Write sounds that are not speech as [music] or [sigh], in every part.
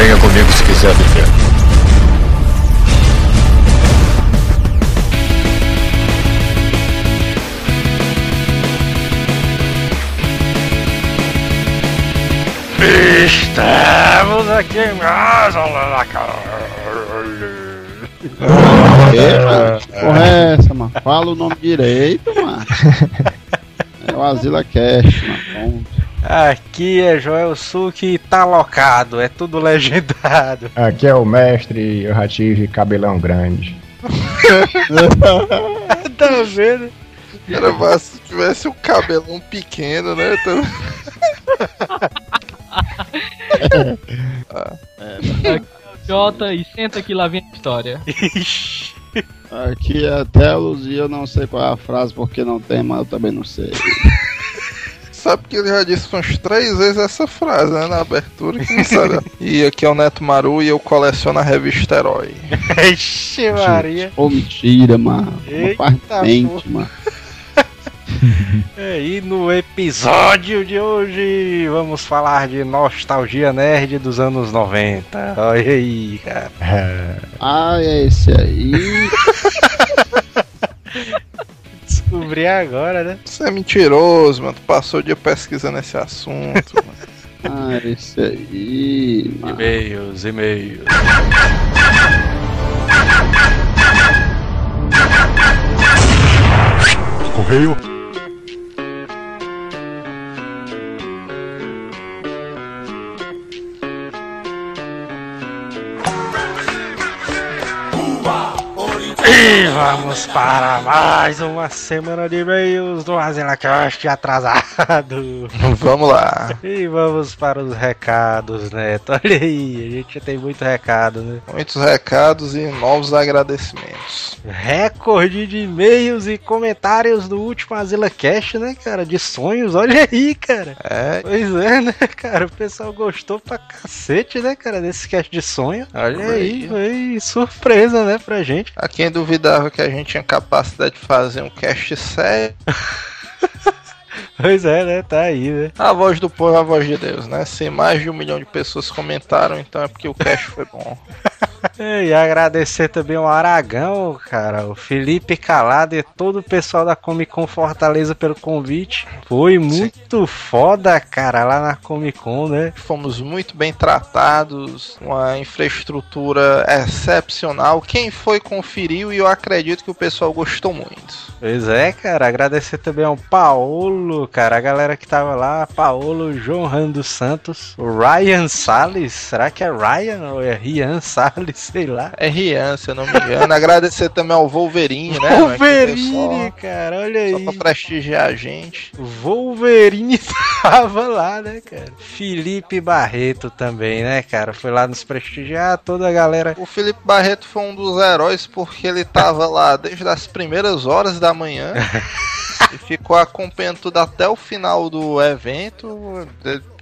Venha comigo se quiser viver. Estamos aqui em casa, Que porra é essa, mano? Fala o nome direito, mano. [laughs] É o Asila Cash, mano. Aqui é Joel Suki e tá locado, é tudo legendado. [laughs] Aqui é o mestre, eu já tive cabelão grande. [laughs] tá vendo? Era mas se tivesse um cabelão pequeno, né? Então... Aqui [laughs] é o Jota e senta que lá vem a história. Aqui é Telos e eu não sei qual é a frase porque não tem, mas eu também não sei. Sabe que ele já disse umas três vezes essa frase, né? Na abertura, que não sabe. [laughs] e aqui é o Neto Maru e eu coleciono a revista Herói. [laughs] Ixi, Maria. Ô, mentira, mano. Uma Eita, parte mente, mano. [laughs] E no episódio de hoje vamos falar de nostalgia nerd dos anos 90. Olha aí, cara. Ah, é esse aí. Descobri agora, né? Você é mentiroso, mano. Tu passou o dia pesquisando esse assunto, mano. [laughs] Ah, esse aí, mano. E-mails, e-mails. Correio. Vamos para mais uma semana de e-mails do AsilaCast atrasado. [laughs] Vamos lá. E vamos para os recados, Neto. [laughs] Olha aí, a gente tem muito recado, né? Muitos recados e novos agradecimentos. Recorde de e-mails e comentários do último AsilaCast, né, cara? De sonhos, olha aí, cara. É, Pois é, né, cara? O pessoal gostou pra cacete, né, cara, desse cast de sonho. Olha aí, foi surpresa, né, pra gente. a quem duvidava que a gente tinha capacidade de fazer um cast sério. [laughs] Pois é, né, tá aí, né? A voz do povo é a voz de Deus, né? Se mais de um milhão de pessoas comentaram, então é porque o cast foi bom. [laughs] [laughs] E agradecer também ao Aragão, cara, o Felipe Calado e todo o pessoal da Comic Con Fortaleza pelo convite. Foi muito foda, cara, lá na Comic Con, né? Fomos muito bem tratados, uma infraestrutura excepcional. Quem foi conferiu e eu acredito que o pessoal gostou muito. Pois é, cara, agradecer também ao Paolo, cara, a galera que tava lá, Paolo, João Rando Santos, o Ryan Salles, será que é Ryan ou é Rian Salles, [laughs] sei lá. É Rian, se eu não me engano. Agradecer também ao Wolverine, né? Wolverine, cara, olha Só, aí. só pra prestigiar a gente. Wolverine [laughs] tava lá, né, cara? Felipe Barreto também, né, cara? Foi lá nos prestigiar, toda a galera. O Felipe Barreto foi um dos heróis porque ele tava lá desde as primeiras horas da manhã [laughs] e ficou acompanhando tudo até o final do evento.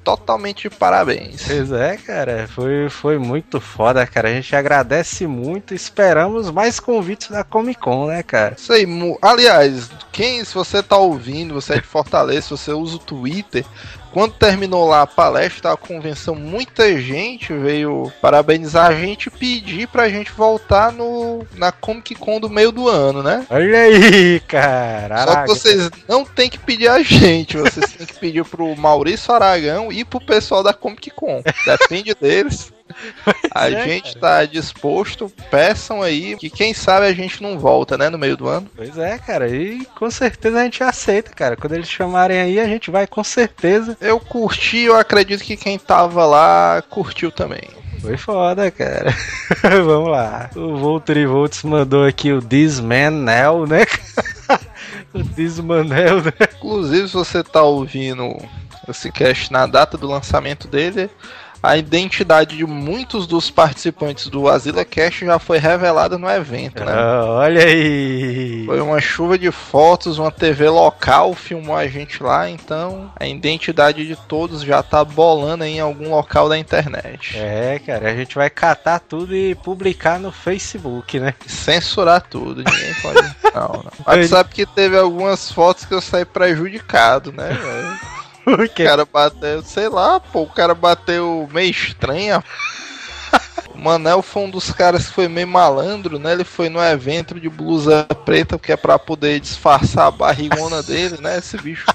Totalmente de parabéns. Pois é, cara, foi, foi muito foda, cara. A gente agradece muito, esperamos mais convites da Comic Con, né, cara? Isso aí, aliás, quem, se você tá ouvindo, você é de Fortaleza, se você usa o Twitter, quando terminou lá a palestra, a convenção, muita gente veio parabenizar a gente e pedir pra gente voltar no, na Comic Con do meio do ano, né? Olha aí, cara. Só que vocês não tem que pedir a gente, vocês têm que pedir pro Maurício Aragão e pro pessoal da Comic Con. Depende deles. A é, gente tá disposto, peçam aí, que quem sabe a gente não volta, né, no meio do ano. Pois é, cara, e com certeza a gente aceita, cara. Quando eles chamarem aí, a gente vai com certeza. Eu curti, eu acredito que quem tava lá curtiu também. Foi foda, cara. [laughs] Vamos lá. O Voltri Volts mandou aqui o This Man Now, né? [laughs] o This Manel, né? Inclusive, se você tá ouvindo esse cast na data do lançamento dele, a identidade de muitos dos participantes do Asila Cast já foi revelada no evento, né? Ah, olha aí. Foi uma chuva de fotos, uma TV local filmou a gente lá, então a identidade de todos já tá bolando aí em algum local da internet. É, cara, a gente vai catar tudo e publicar no Facebook, né? Censurar tudo, ninguém pode. [laughs] Não, não. Mas sabe que teve algumas fotos que eu saí prejudicado, né, velho? O cara bateu, sei lá, pô, o cara bateu meio estranho. O Manel foi um dos caras que foi meio malandro, né? Ele foi no evento de blusa preta, porque é pra poder disfarçar a barrigona [laughs] dele, né? Esse bicho.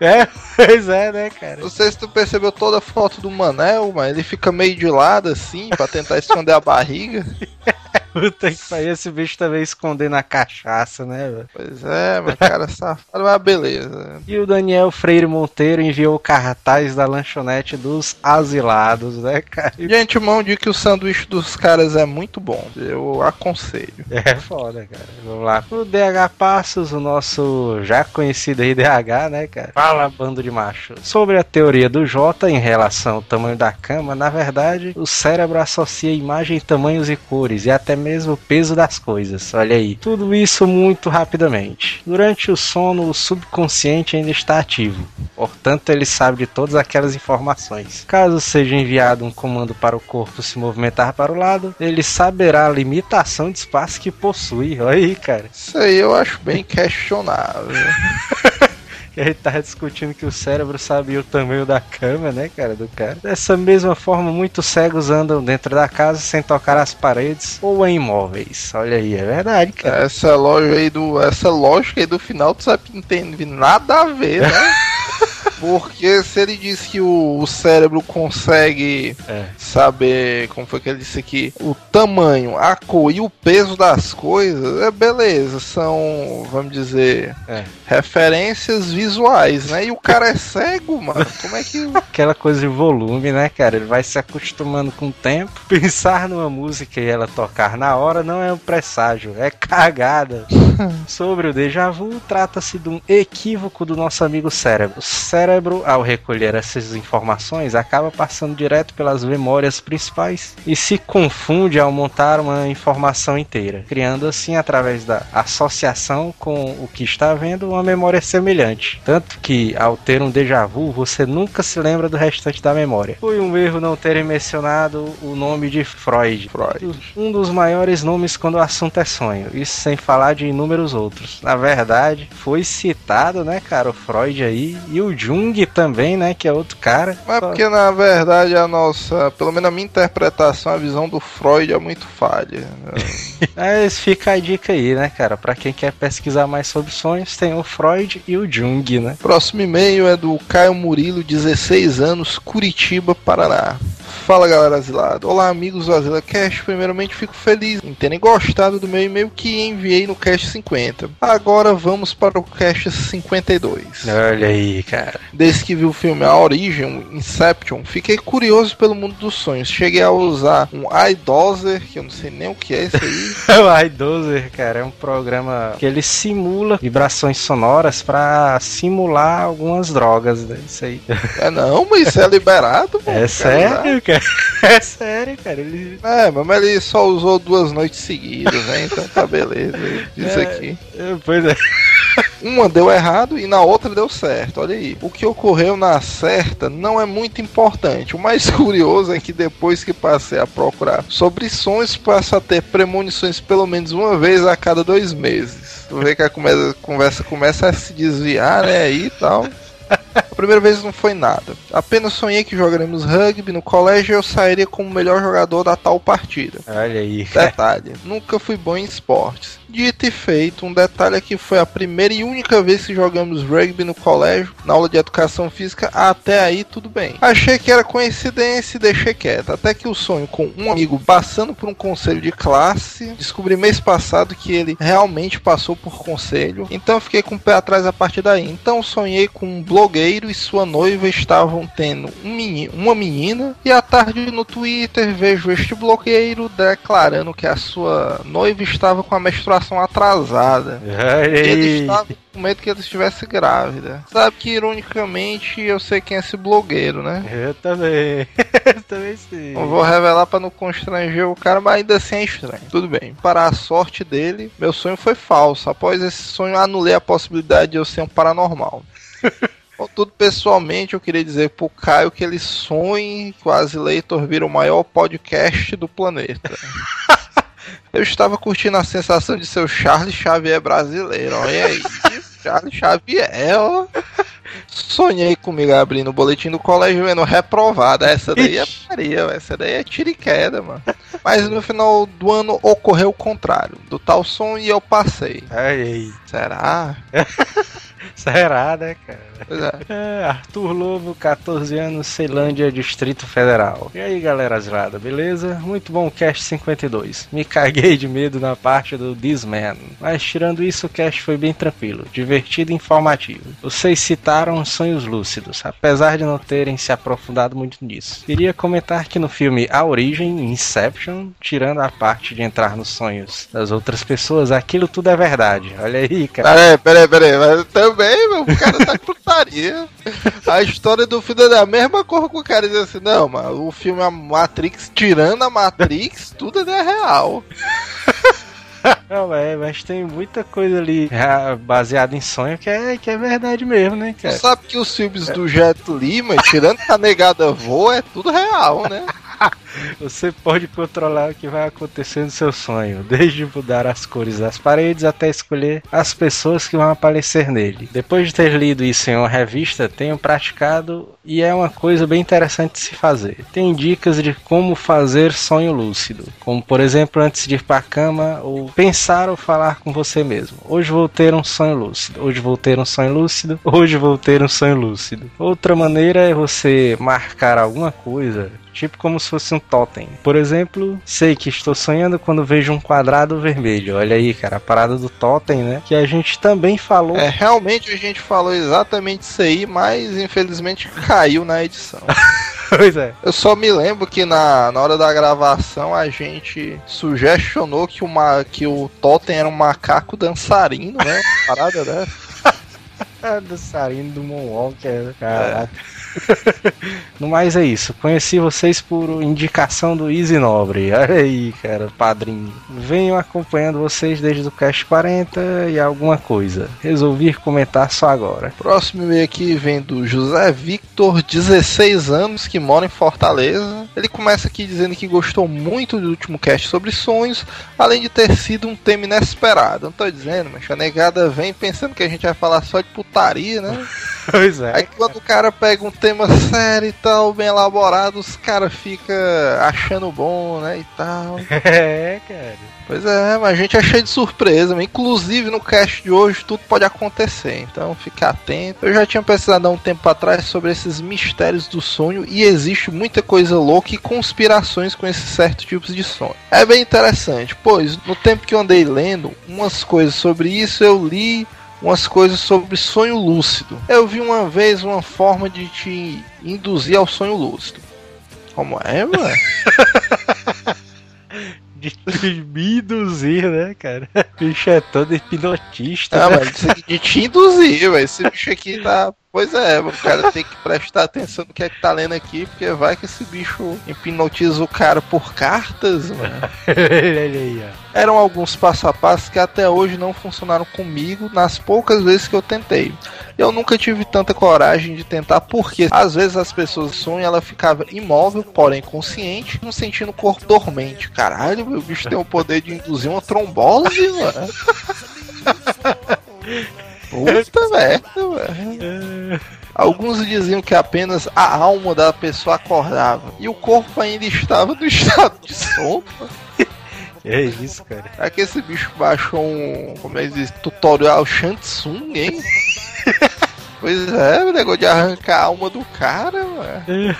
É, pois é, né, cara? Não sei se tu percebeu toda a foto do Manel, mas ele fica meio de lado assim, pra tentar esconder a barriga. [laughs] Puta que pariu, esse bicho também escondendo a cachaça, né, velho? Pois é, mas cara safado, mas beleza. E o Daniel Freire Monteiro enviou o cartaz da lanchonete dos asilados, né, cara? De antemão, digo que o sanduíche dos caras é muito bom. Eu aconselho. [laughs] É foda, cara. Vamos lá. O DH Passos, o nosso já conhecido aí DH, né, cara? Fala, bando de macho. Sobre a teoria do J em relação ao tamanho da cama, na verdade, o cérebro associa imagem, tamanhos e cores, e até mesmo o peso das coisas. Olha aí. Tudo isso muito rapidamente. Durante o sono, o subconsciente ainda está ativo. Portanto, ele sabe de todas aquelas informações. Caso seja enviado um comando para o corpo se movimentar para o lado, ele saberá a limitação de espaço que possui. Olha aí, cara. Isso aí eu acho bem questionável. [laughs] que a gente tava discutindo que o cérebro sabia o tamanho da cama, né, cara, do cara. Dessa mesma forma, muitos cegos andam dentro da casa sem tocar as paredes ou em imóveis. Olha aí, é verdade, cara. Essa loja aí do. Essa lógica aí do final, tu sabe que não tem nada a ver, né? [laughs] Porque se ele diz que o, o cérebro consegue É. saber, como foi que ele disse aqui, o tamanho, a cor e o peso das coisas, é beleza, são, vamos dizer, É. referências visuais, né? E o cara é cego, mano. Como é que. [laughs] Aquela coisa de volume, né, cara? Ele vai se acostumando com o tempo. [laughs] Pensar numa música e ela tocar na hora não é um presságio, é cagada. [laughs] Sobre o déjà vu, trata-se de um equívoco do nosso amigo cérebro. O cérebro, ao recolher essas informações, acaba passando direto pelas memórias principais e se confunde ao montar uma informação inteira, criando assim, através da associação com o que está vendo, uma memória semelhante. Tanto que, ao ter um déjà vu, você nunca se lembra do restante da memória. Foi um erro não terem mencionado o nome de Freud. Freud. Um dos maiores nomes quando o assunto é sonho. Isso sem falar de inúmeros outros. Na verdade, foi citado, né, cara, o Freud aí. E o Jung também, né, que é outro cara. Mas porque na verdade a nossa, pelo menos a minha interpretação, a visão do Freud é muito falha. [laughs] Mas fica a dica aí, né, cara? Pra quem quer pesquisar mais sobre sonhos, tem o Freud e o Jung, né? Próximo e-mail é do Caio Murilo, 16 anos, Curitiba, Paraná. Fala galera asilado. Olá amigos do Azila Cast. Primeiramente fico feliz em terem gostado do meu e-mail que enviei no Cast 50. Agora vamos para o Cast 52. Olha aí, cara. Desde que vi o filme A Origem, Inception, fiquei curioso pelo mundo dos sonhos. Cheguei a usar um iDozer, que eu não sei nem o que é isso aí. [laughs] O iDozer, cara, é um programa que ele simula vibrações sonoras pra simular algumas drogas, né? Isso aí. é não, mas isso é liberado, [laughs] mano. É Cara, sério, [laughs] cara. É sério, cara. Ele... É, mas ele só usou duas noites seguidas, né? Então tá beleza. Isso É. aqui. é, Pois é. [laughs] Uma deu errado e na outra deu certo. Olha aí. O que ocorreu na certa não é muito importante. O mais [laughs] curioso é que depois que passei a procurar sobre sonhos, passo a ter premonições pelo menos uma vez a cada dois meses. Tu vê que a conversa começa a se desviar, né? Aí e tal. A primeira vez não foi nada. Apenas sonhei que jogaremos rugby no colégio e eu sairia como o melhor jogador da tal partida. Olha aí. Detalhe, nunca fui bom em esportes. Dito e feito, um detalhe é que foi a primeira e única vez que jogamos rugby no colégio, na aula de educação física, até aí tudo bem. Achei que era coincidência e deixei quieto, até que o sonho com um amigo passando por um conselho de classe, descobri mês passado que ele realmente passou por conselho, então fiquei com o pé atrás a partir daí. Então sonhei com um blogueiro e sua noiva estavam tendo um uma menina, e à tarde no Twitter vejo este blogueiro declarando que a sua noiva estava com a menstruação atrasada. Olha Ele estava com medo que ela estivesse grávida. Sabe que, ironicamente, eu sei quem é esse blogueiro, né? Eu também. [laughs] Eu também sim. Não vou revelar pra não constranger o cara, mas ainda assim é estranho. Tudo bem. Para a sorte dele, meu sonho foi falso. Após esse sonho, anulei a possibilidade de eu ser um paranormal. [laughs] Contudo, pessoalmente, eu queria dizer pro Caio que ele sonhe que o Azileitor vira o maior podcast do planeta. [laughs] Eu estava curtindo a sensação de ser o Charles Xavier brasileiro. Olha aí. Charles Xavier, ó. sonhei comigo abrindo o boletim do colégio vendo reprovada. Essa daí é Maria, essa daí é tiro e queda, mano. Mas no final do ano ocorreu o contrário. Do tal som e eu passei. Ai, ai. Será? [laughs] [laughs] Será, né, cara? É. É, Arthur Lobo, 14 anos, Ceilândia, Distrito Federal. E aí, galera azulada, beleza? Muito bom o cast 52. Me caguei de medo na parte do This Man. Mas tirando isso, o cast foi bem tranquilo, divertido e informativo. Vocês citaram sonhos lúcidos, apesar de não terem se aprofundado muito nisso. Queria comentar que no filme A Origem, Inception, tirando a parte de entrar nos sonhos das outras pessoas, aquilo tudo é verdade. Olha aí, cara. Peraí, peraí, peraí. Mas também, meu, o cara tá com putaria. A história do filme é da mesma cor que o cara diz assim, não, mano, o filme é Matrix, tirando a Matrix, tudo é real. Não, é, mas tem muita coisa ali ah, baseada em sonho que é, que é verdade mesmo, né, Tu cara? sabe que os filmes do Jet Lima, tirando a negada voa, é tudo real, né? [laughs] Você pode controlar o que vai acontecer no seu sonho, desde mudar as cores das paredes até escolher as pessoas que vão aparecer nele. Depois de ter lido isso em uma revista, tenho praticado e é uma coisa bem interessante de se fazer. Tem dicas de como fazer sonho lúcido, como por exemplo antes de ir para a cama ou pensar ou falar com você mesmo. Hoje vou ter um sonho lúcido. Hoje vou ter um sonho lúcido. Hoje vou ter um sonho lúcido. Outra maneira é você marcar alguma coisa Tipo como se fosse um totem. Por exemplo, sei que estou sonhando quando vejo um quadrado vermelho. Olha aí, cara, a parada do totem, né? Que a gente também falou. É, realmente a gente falou exatamente isso aí, mas infelizmente [laughs] caiu na edição. [laughs] Pois é. Eu só me lembro que na, na hora da gravação a gente sugestionou que, uma, que o Totem era um macaco dançarino, né? Parada dessa. Ah, [laughs] dançarino do Moonwalker, caraca. [laughs] No mais é isso. Conheci vocês por indicação do Easy Nobre. Olha aí, cara, padrinho. Venho acompanhando vocês desde o Cast 40 e alguma coisa. Resolvi comentar só agora. Próximo e-mail aqui vem do José Victor, 16 anos, que mora em Fortaleza. Ele começa aqui dizendo que gostou muito do último cast sobre sonhos, além de ter sido um tema inesperado. Não tô dizendo, mas a negada vem pensando que a gente vai falar só de putaria, né? [laughs] Pois é. Aí quando o cara pega um tema sério e tal, bem elaborado, os caras ficam achando bom, né, e tal. [laughs] É, cara. Pois é, mas a gente é cheio de surpresa, inclusive no cast de hoje tudo pode acontecer, então fica atento. Eu já tinha pesquisado há um tempo atrás sobre esses mistérios do sonho e existe muita coisa louca e conspirações com esses certos tipos de sonho. É bem interessante, pois no tempo que eu andei lendo umas coisas sobre isso, eu li umas coisas sobre sonho lúcido. Eu vi uma vez uma forma de te induzir ao sonho lúcido. Como é, mano? [laughs] De me induzir, né, cara? O [laughs] bicho é todo hipnotista. Ah, né? mas de te induzir, velho. Esse bicho aqui tá. Pois é, o cara tem que prestar atenção no que é que tá lendo aqui, porque vai que esse bicho hipnotiza o cara por cartas, mano. [laughs] Eram alguns passo a passo que até hoje não funcionaram comigo nas poucas vezes que eu tentei. Eu nunca tive tanta coragem de tentar, porque às vezes as pessoas sonham e ela ficava imóvel, porém consciente, não sentindo o corpo dormente. Caralho, meu bicho tem o poder de induzir uma trombose, mano. [laughs] Puta [laughs] merda. Alguns diziam que apenas a alma da pessoa acordava e o corpo ainda estava no [laughs] estado de sono. [laughs] É isso, cara. Será que esse bicho baixou um. Como é que diz? Tutorial Shansung, hein? pois é, o negócio de arrancar a alma do cara, mano.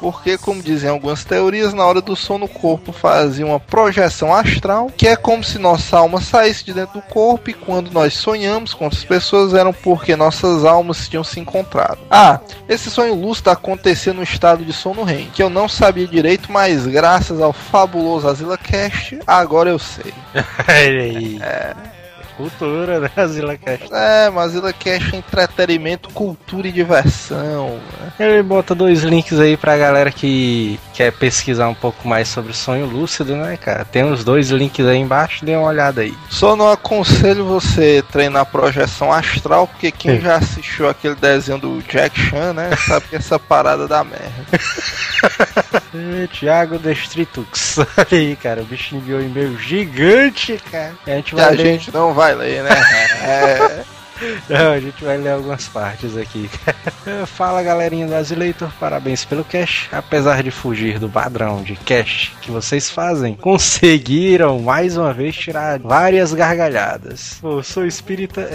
Porque, como dizem algumas teorias, na hora do sono o corpo fazia uma projeção astral, que é como se nossa alma saísse de dentro do corpo e quando nós sonhamos com outras pessoas eram porque nossas almas tinham se encontrado. Ah, esse sonho lúcido acontecia no estado de sono REM, que eu não sabia direito, mas graças ao fabuloso Azila Cast, agora eu sei. [laughs] Aí. Cultura, né, Zila Cast? É, mas Azila Cast é entretenimento, cultura e diversão. né? Ele bota dois links aí pra galera que quer pesquisar um pouco mais sobre sonho lúcido, né, cara? Tem os dois links aí embaixo, dê uma olhada aí. Só não aconselho você treinar projeção astral, porque quem já assistiu aquele desenho do Jack Chan, né, sabe que essa parada dá merda. [laughs] É, Thiago Destritux. [laughs] Olha aí, cara, o bicho enviou um e-mail gigante, cara. E a gente vai a ler. gente não vai ler, né? [laughs] É. Não, a gente vai ler algumas partes aqui. [laughs] Fala galerinha do Azileitor, parabéns pelo cast. Apesar de fugir do padrão de cast que vocês fazem, conseguiram mais uma vez tirar várias gargalhadas. Eu sou espírita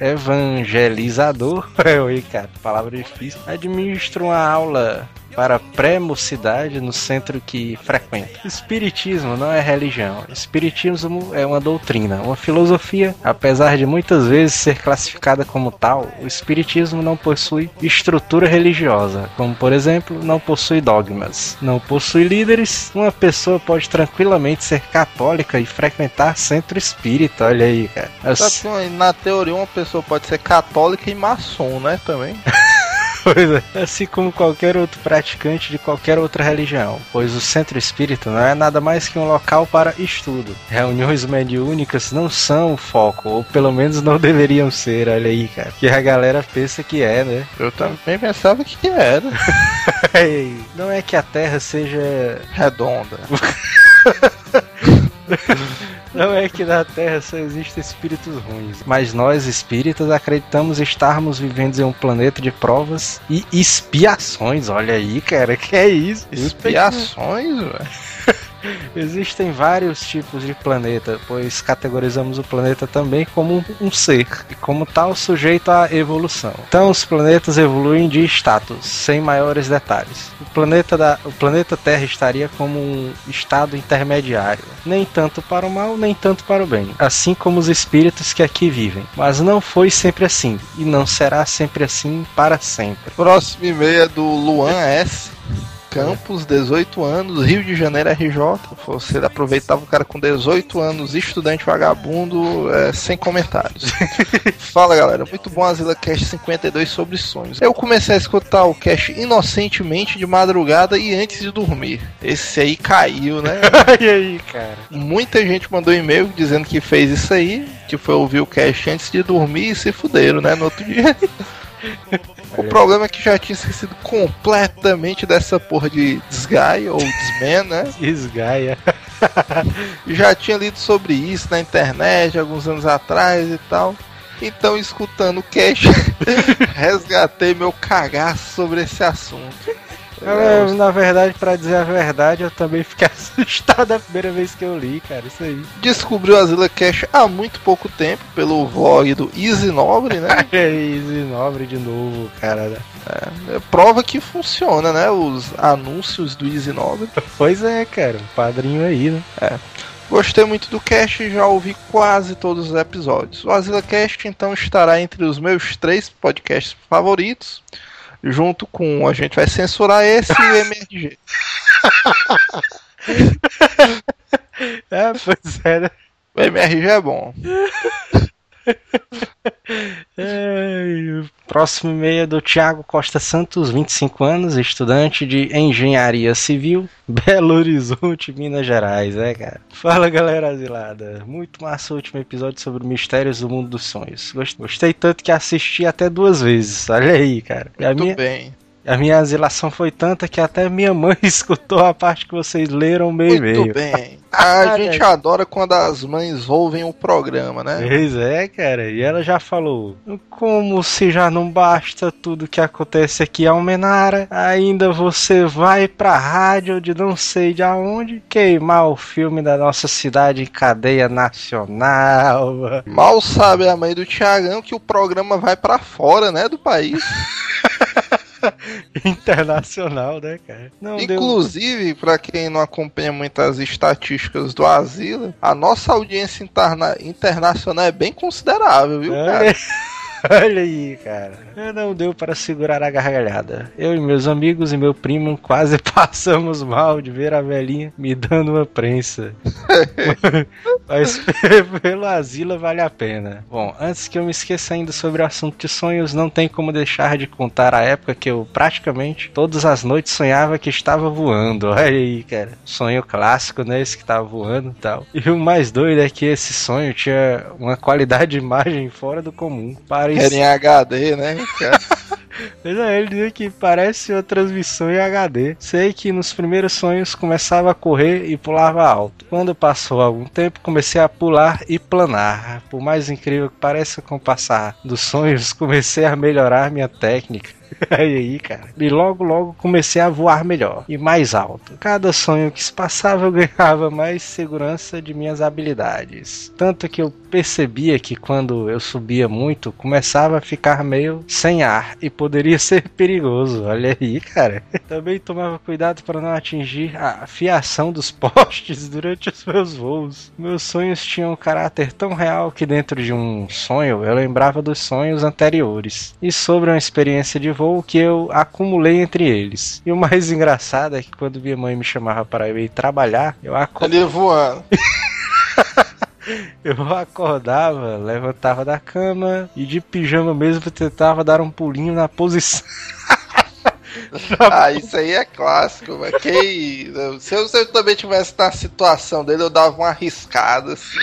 evangelizador. [laughs] Oi, cara, palavra difícil. Administro uma aula para pré-mocidade no centro que frequenta. Espiritismo não é religião. Espiritismo é uma doutrina, uma filosofia. Apesar de muitas vezes ser classificada como tal, o Espiritismo não possui estrutura religiosa, como por exemplo, não possui dogmas, não possui líderes. Uma pessoa pode tranquilamente ser católica e frequentar centro espírita. Olha aí, cara. Que, na teoria, uma pessoa pode ser católica e maçom, né? Também. [laughs] coisa, assim como qualquer outro praticante de qualquer outra religião, pois o centro espírita não é nada mais que um local para estudo. Reuniões mediúnicas não são o foco, ou pelo menos não deveriam ser, olha aí, cara. Que a galera pensa que é, né? Eu também pensava que era [laughs] Não é que a Terra seja. redonda. [laughs] Não é que na Terra só existem espíritos ruins, mas nós espíritas acreditamos estarmos vivendo em um planeta de provas e expiações. Olha aí, cara, que é isso? Expiações, velho. [laughs] Existem vários tipos de planeta, pois categorizamos o planeta também como um, ser, e como tal sujeito à evolução. Então os planetas evoluem de status, sem maiores detalhes. O planeta, da, o planeta Terra estaria como um estado intermediário, nem tanto para o mal, nem tanto para o bem, assim como os espíritos que aqui vivem. Mas não foi sempre assim, e não será sempre assim para sempre. Próximo e-mail é do Luan S. Campos, 18 anos, Rio de Janeiro RJ. Você aproveitava o cara com 18 anos, estudante vagabundo, é, sem comentários. [laughs] Fala galera, muito bom a Zila Cast 52 sobre sonhos. Eu comecei a escutar o cast inocentemente de madrugada e antes de dormir. Esse aí caiu, né? Olha [laughs] aí, cara. Muita gente mandou e-mail dizendo que fez isso aí, que foi ouvir o cast antes de dormir e se fuderam, né? No outro dia. [laughs] O problema é que já tinha esquecido completamente dessa porra de Desgaia ou Desman, né? [laughs] Esgaia. [laughs] Já tinha lido sobre isso na internet alguns anos atrás e tal. Então, escutando o cast, [laughs] resgatei meu cagaço sobre esse assunto. Eu, na verdade, pra dizer a verdade, eu também fiquei [laughs] assustado a primeira vez que eu li, cara. Isso aí. Descobriu a Zilla Cash há muito pouco tempo pelo vlog do Easy Nobre, né? [laughs] Easy Nobre de novo, cara. É prova que funciona, né? Os anúncios do Easy Nobre. [laughs] Pois é, cara. Um padrinho aí, né? Gostei muito do cast e já ouvi quase todos os episódios. O Azila Cast então estará entre os meus três podcasts favoritos, junto com a gente vai censurar esse e o MRG. É, pois é, né? O MRG é bom. [laughs] Ai, o próximo e-mail é do Thiago Costa Santos, 25 anos, estudante de Engenharia Civil, [laughs] Belo Horizonte, Minas Gerais, é, cara. Fala, galera asilada. Muito massa o último episódio sobre mistérios do mundo dos sonhos. Gost- Gostei tanto que assisti até duas vezes. Olha aí, cara. Muito minha, bem. A minha asilação foi tanta que até minha mãe [laughs] escutou a parte que vocês leram o meu Muito e-mail. bem. A gente adora quando as mães ouvem o programa, né? Pois é, cara. E ela já falou: Como se já não basta tudo que acontece aqui em Almenara, ainda você vai pra rádio de não sei de aonde queimar o filme da nossa cidade em cadeia nacional. Mal sabe a mãe do Tiagão que o programa vai pra fora, né, do país. [laughs] [laughs] Internacional, né, cara? Não deu. Inclusive, pra quem não acompanha muitas estatísticas do Asila, a nossa audiência interna- internacional é bem considerável, viu, cara? [laughs] Olha, aí, cara. Não deu para segurar a gargalhada. Eu e meus amigos e meu primo quase [laughs] passamos mal de ver a velhinha me dando uma prensa. [laughs] Mas [laughs] pelo asilo vale a pena. Bom, antes que eu me esqueça ainda sobre o assunto de sonhos, não tem como deixar de contar a época que eu praticamente todas as noites sonhava que estava voando. Olha aí, cara. Sonho clássico, né? Esse que tava voando e tal. E o mais doido é que esse sonho tinha uma qualidade de imagem fora do comum. Era Parecia, em HD, né, cara? [laughs] Pois é, ele dizia que parece uma transmissão em HD. Sei que nos primeiros sonhos começava a correr e pulava alto. Quando passou algum tempo, comecei a pular e planar. Por mais incrível que pareça, com o passar dos sonhos, comecei a melhorar minha técnica. [laughs] Aí, cara. E logo, logo comecei a voar melhor e mais alto. Cada sonho que se passava eu [laughs] ganhava mais segurança de minhas habilidades. Tanto que eu percebia que quando eu subia muito, começava a ficar meio sem ar e poderia [laughs] ser perigoso. Olha aí, cara. Também tomava cuidado para não atingir a fiação dos postes durante os meus voos. Meus sonhos tinham um caráter tão real que dentro de um sonho eu lembrava dos sonhos anteriores e sobre uma experiência de voo que eu acumulei entre eles. E o mais [laughs] engraçado é que quando minha mãe me chamava para eu ir trabalhar, eu acordava. Ele voando. [laughs] Eu acordava, levantava da cama e de pijama mesmo tentava dar um pulinho na posição. [laughs] Ah, isso aí é clássico, mas que se eu, se eu também tivesse na situação dele, eu dava uma arriscada assim.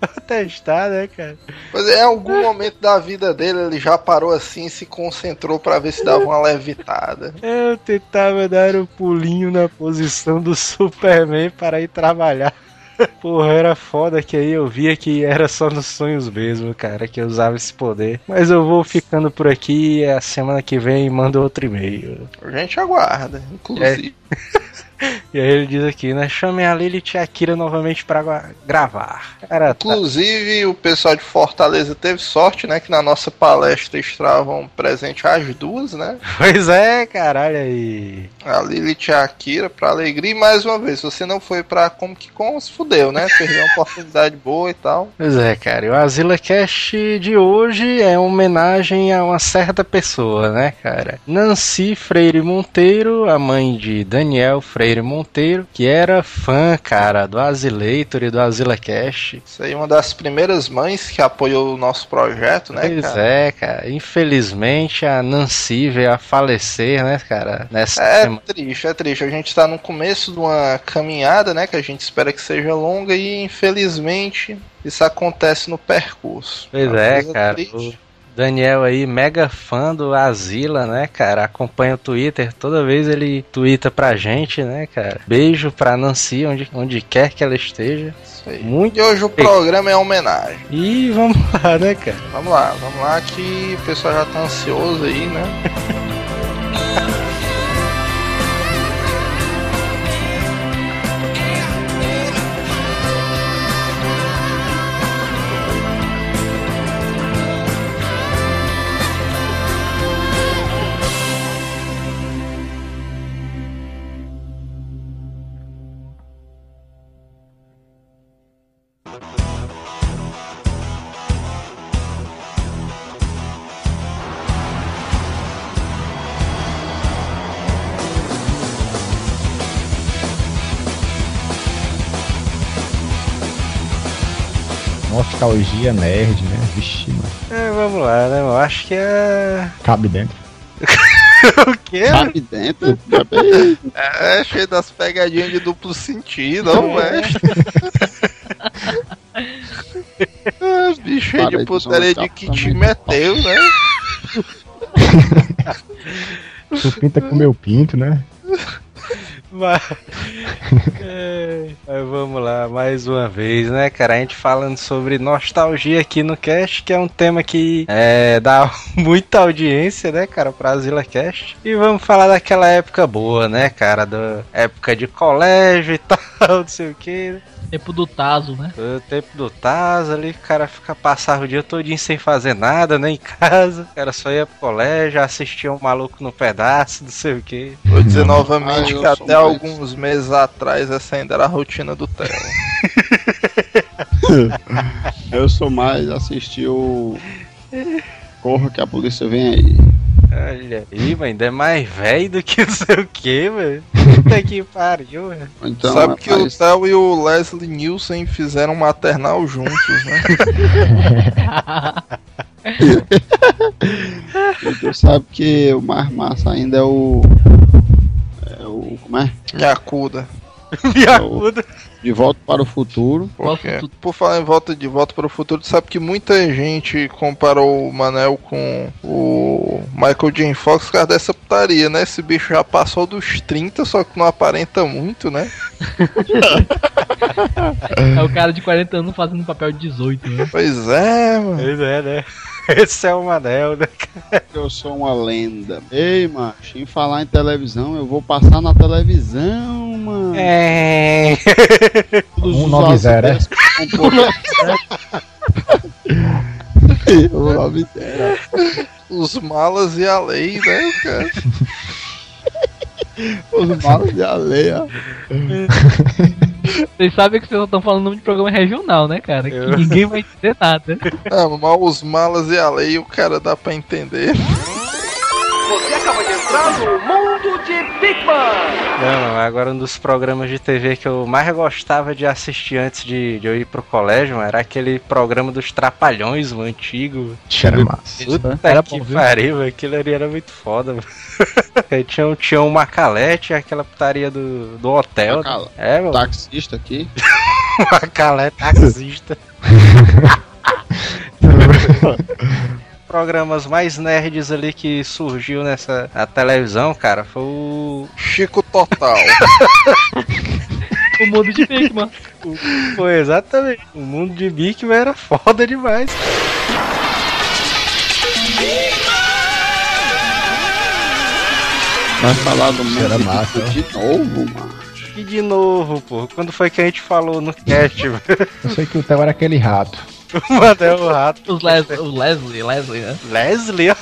Pra testar, né, cara? Mas em algum momento da vida dele ele já parou assim e se concentrou pra ver se dava uma levitada. Eu tentava dar um pulinho na posição do Superman para ir trabalhar. [laughs] Porra, era foda que aí eu via que era só nos sonhos mesmo, cara, que eu usava esse poder. Mas eu vou ficando por aqui e a semana que vem manda outro e-mail. A gente aguarda, inclusive. [laughs] E aí ele diz aqui, né? Chame a Lilith e a Akira novamente para gra- gravar. Cara, tá- Inclusive, o pessoal de Fortaleza teve sorte, né? Que na nossa palestra estavam presentes as duas, né? [laughs] Pois é, caralho aí. A Lilith e a Akira, pra alegria. E mais uma vez, se você não foi pra Comic Con, se fudeu, né? Perdeu uma oportunidade boa e tal. [laughs] Pois é, cara. E o Azila Cast de hoje é uma homenagem a uma certa pessoa, né, cara? Nancy Freire Monteiro, a mãe de Daniel Freire Monteiro, que era fã, cara, do Azileitor e do Azila Cast. Isso aí é uma das primeiras mães que apoiou o nosso projeto, né, Pois cara? é, cara. Infelizmente a Nancy veio a falecer, né, cara? Nessa É semana. triste, é triste. A gente tá no começo de uma caminhada, né? Que a gente espera que seja longa e infelizmente isso acontece no percurso. Pois é, coisa cara. triste. Daniel aí, mega fã do Azila, né, cara? Acompanha o Twitter, toda vez ele twitta pra gente, né, cara? Beijo pra Nancy, onde, onde quer que ela esteja. Isso aí. Muito E hoje o programa é homenagem. E vamos lá, né, cara? Vamos lá, vamos lá que o pessoal já tá ansioso aí, né? [laughs] Nostalgia nerd, né? Vixe, mano. É, vamos lá, né? Eu acho que é. Cabe dentro. [laughs] o quê? Sabe dentro? Já bem- É cheio das pegadinhas de duplo sentido, ó, mestre. [laughs] Ah, bicho cheio Para de putaria de que te meteu, né? [laughs] Tu pinta com meu pinto, né? Mas... [laughs] É, mas vamos lá, mais uma vez, né, cara? A gente falando sobre nostalgia aqui no cast, que é um tema que é, dá [laughs] muita audiência, né, cara, pra Zilla Cast. E vamos falar daquela época boa, né, cara? Da época de colégio e [laughs] tal, não sei o que. Tempo do Tazo, né? O tempo do Taz ali, o cara fica passava o dia todinho sem fazer nada, né, em casa. O cara só ia pro colégio, assistia um maluco no pedaço, não sei o que. Vou dizer novamente Ah, eu que até alguns meses atrás essa ainda era a rotina do Theo. [laughs] Eu sou mais assistir o. Corra que a polícia vem aí. Olha aí, mas ainda é mais velho do que [laughs] não sei o que, velho. Puta que pariu, velho. Então, Sabe que o Theo e o Leslie Nielsen fizeram maternal juntos, né? [laughs] tu sabe que o mais massa ainda é o. É o. Como é? Yakuda. Biacuda. De volta para o futuro. Porque, por falar em volta de volta para o futuro, tu sabe que muita gente comparou o Manel com o Michael J. Fox por causa dessa putaria, né? Esse bicho já passou dos 30, só que não aparenta muito, né? [laughs] É o cara de 40 anos fazendo papel de 18, né? Pois é, mano. Pois é, né? [laughs] Esse é o Manel, né? Eu sou uma lenda. Ei, macho, em falar em televisão, eu vou passar na televisão, mano. É. Todos Um os nove zero, acidentes com poder certo. O nove zero. Os malas e a lei, né, cara? [laughs] Os malos de areia. [laughs] [laughs] Vocês sabem que vocês só estão falando nome de programa regional, né, cara? Que Eu- ninguém vai entender nada. [laughs] Ah, mas os malas e a lei, o cara dá pra entender. [laughs] Não, agora um dos programas de TV que eu mais gostava de assistir antes de, de eu ir pro colégio, mano, era aquele programa dos Trapalhões, o antigo. Cheira massa. Puta Era que bom, pariu, aquilo ali era muito foda, mano. [laughs] Aí tinha, um- tinha um Macalete, aquela putaria do, do hotel. Macala- É, mano, Taxista aqui. [laughs] Macalete taxista. [laughs] Programas mais nerds ali que surgiu nessa na televisão, cara, foi o. Chico Total. O mundo de Bigman. Foi exatamente. O mundo de Bigman era foda demais. Vai falar do mundo massa, ó. de novo, mano. E de novo, pô, quando foi que a gente falou no cast, [laughs] velho? Eu sei que o Theo era aquele rato. [laughs] o Manel Rato. Os Les, o Leslie, Leslie, né? Leslie, ó.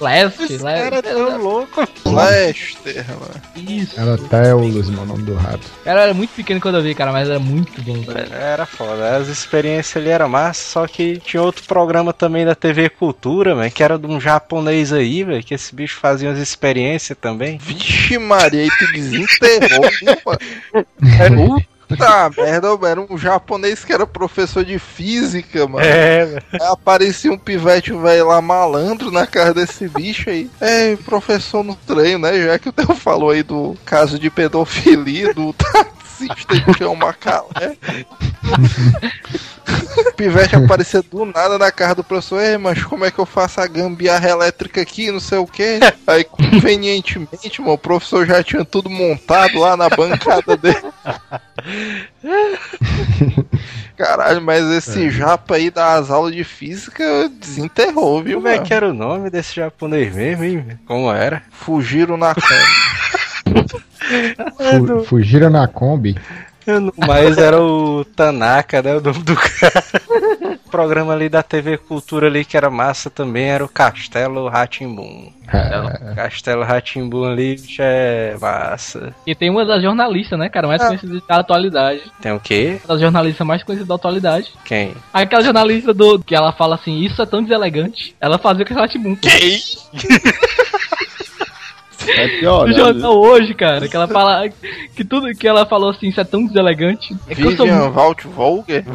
Leslie, Esse cara é tão louco. Lester, mano. Isso. Era Teulus, o nome do rato. Cara, era muito pequeno quando eu vi, cara, mas era muito bom, velho. Era foda. As experiências ali eram massa, só que tinha outro programa também da TV Cultura, velho, que era de um japonês aí, velho, que esse bicho fazia umas experiências também. Vixe Maria, aí tu desenterrou, [laughs] mano? [laughs] Puta merda, era um japonês que era professor de física, mano. É, aparecia um pivete velho lá malandro na cara desse bicho aí. É, professor no trem, né? Já que o Theo falou aí do caso de pedofilia do taxista de Tião Macalé. [laughs] [laughs] O pivete aparecia do nada na cara do professor, Ei, mas como é que eu faço a gambiarra elétrica aqui, não sei o que. Aí, convenientemente, mano, o professor já tinha tudo montado lá na bancada dele. [laughs] Caralho, mas esse japa aí das aulas de física desenterrou, viu, Como é velho? que era o nome desse japonês mesmo, hein? Como era? Fugiram na cama. Fu- Fugiram na Kombi. Mas era o Tanaka, né? O nome do cara. O [laughs] programa ali da TV Cultura ali que era massa também era o Castelo Ratimbum. É, Castelo Ratimbum ali já é massa. E tem uma das jornalistas, né, cara, mais conhecida da atualidade. Tem o quê? Uma das jornalistas mais conhecidas da atualidade. Quem? Aquela jornalista do que ela fala assim, isso é tão deselegante. Ela fazia com essa Timum. É pior, No né? jornal hoje, cara, que ela fala que tudo que ela falou assim, isso é tão deselegante. É que eu sou Vivian muito... Walt Volger, [laughs]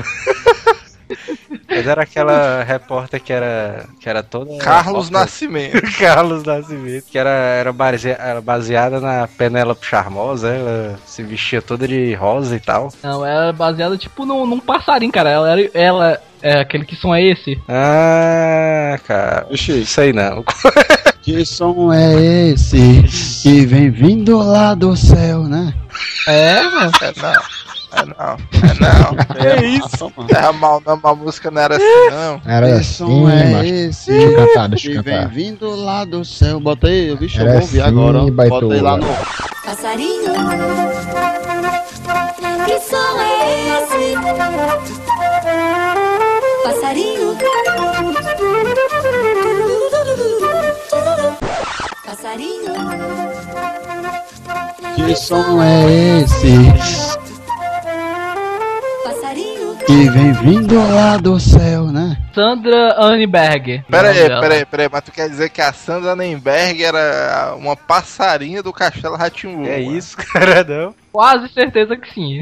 Mas era aquela repórter que era que era toda Carlos repórter- Nascimento. [laughs] Carlos Nascimento, que era, era, basea- era baseada na Penélope Charmosa, ela se vestia toda de rosa e tal. Não, ela é baseada tipo num, num passarinho, cara. Ela, era- ela é aquele que som é esse. Ah, cara. Oxi. Sei não. [laughs] Que som é esse que vem vindo lá do céu, né? É, mano. É não. É não. É não. [laughs] É isso, mano. É mal, não, a música não era assim, não. Era Que assim, som é macho. esse Deixa eu cantar, deixa que eu vem cantar. vindo lá do céu? Bota aí, bicho, eu vou ouvir assim, agora. ó. baitola. Bota aí lá no. Passarinho, que som é esse? Passarinho, passarinho, Que som é esse que vem vindo lá do céu, né? Sandra Anneberg. Pera aí, pera aí, pera aí, mas tu quer dizer que a Sandra Nemberg era uma passarinha do Castelo Ratimbu? É isso, [laughs] cara, não. Quase certeza que sim.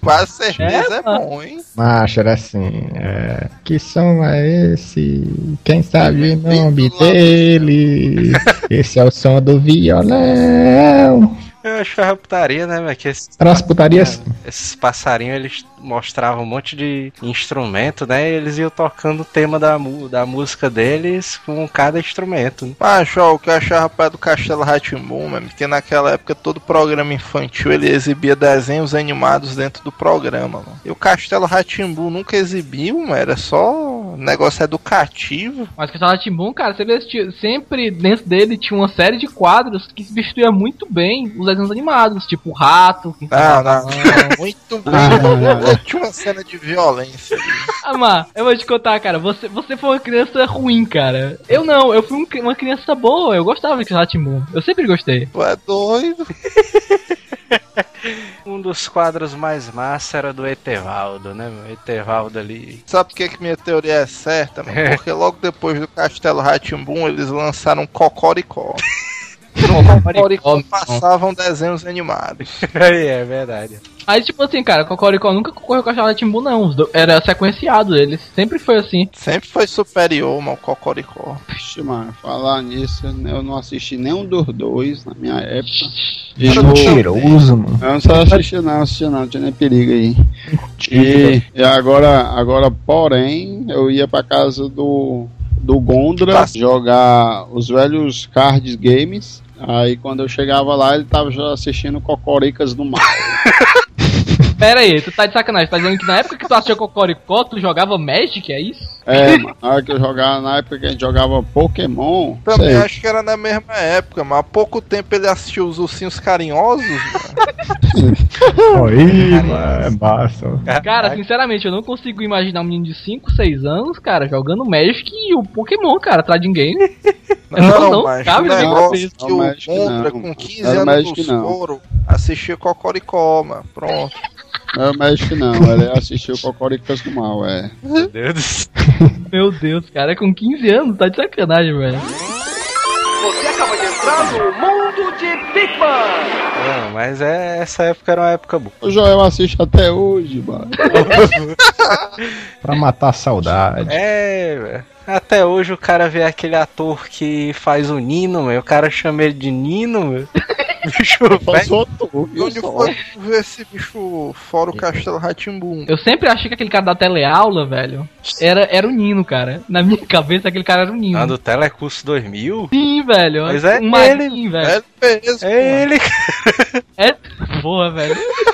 Quase certeza É, é, bom, hein? Macho, era assim. é, Que som é esse? Quem sabe o nome dele? [laughs] Esse é o som do violão. Eu achava putaria, né, velho? Que esses, as putarias. esses passarinhos, eles mostravam um monte de instrumento, né? E eles iam tocando o tema da, mu- da música deles com cada instrumento. né? Macho, ó, o que eu achava pai do Castelo Ratimbum, mano, porque naquela época todo programa infantil ele exibia desenhos animados dentro do programa, mano. E o Castelo Ratimbum nunca exibiu, mano, era só negócio educativo. Mas que o Timbum, cara, sempre, assistia- sempre dentro dele tinha uma série de quadros que substituía muito bem os desenhos animados, tipo o rato. que Ah, ficava- [laughs] Muito bem. Ah, Tinha uma cena de violência. [laughs] Ah, eu vou te contar, cara. Você, você foi uma criança ruim, cara. Eu não, eu fui um uma criança boa. Eu gostava de Ratimbun. Eu sempre gostei. Tu é doido? [laughs] [laughs] Um dos quadros mais massa era do Etevaldo, né? meu? Etevaldo ali. Sabe por que, que minha teoria é certa? [laughs] Porque logo depois do Castelo Ratimbum eles lançaram Cocoricó. No Cocoricó passavam desenhos animados. Aí [laughs] é verdade. Aí, tipo assim, cara, Cocoricó nunca concorreu com a Ratimbun, não. Os do- Era sequenciado, eles sempre foi assim. Sempre foi superior, mano, o Cocoricó. Vixe, mano, falar nisso, eu não assisti nenhum dos dois na minha época. E no- Mentiroso, mano. Eu não só assisti não, assisti não, não tinha nem perigo aí. E, e agora, agora, porém, eu ia pra casa do, do Gondra Tá. jogar os velhos cards games. Aí quando eu chegava lá, ele tava já assistindo Cocoricas do Mal. [laughs] Pera aí, tu tá de sacanagem. Tá dizendo que na época que tu assistia Cocoricó, tu jogava Magic, é isso? É, mano, na hora que eu jogava, na época que a gente jogava Pokémon, Também sei, acho que era na mesma época, mas há pouco tempo ele assistiu os ursinhos carinhosos. [laughs] Aí, mano, é massa. Cara, sinceramente, eu não consigo imaginar um menino de 5, 6 anos, cara, jogando Magic e o Pokémon, cara, trading game. Não, mas cabe o na minha negócio que Não, o Contra não. com 15 Era anos Magic não. couro assistia Cocoricó, mano. Pronto. Não é Magic não, ele assistiu Cocoricas do Mal, é. Meu Deus. [laughs] Meu Deus, cara, com 15 anos, tá de sacanagem, velho. Não, mas é, essa época era uma época boa. O Joel assiste até hoje, mano. [laughs] Pra matar a saudade. É, velho. Até hoje o cara vê aquele ator que faz o Nino, meu. O cara chama ele de Nino, meu. [laughs] Bicho, velho. E onde foi ver esse bicho fora o Castelo Ratimbum? Eu sempre achei que aquele cara da teleaula, velho, era, era o Nino, cara. Na minha cabeça, aquele cara era o Nino. Ah, do Telecurso 2000? Sim, velho. Mas é um ele. magrinho, velho. É mesmo. É ele, É. Boa, velho. [laughs]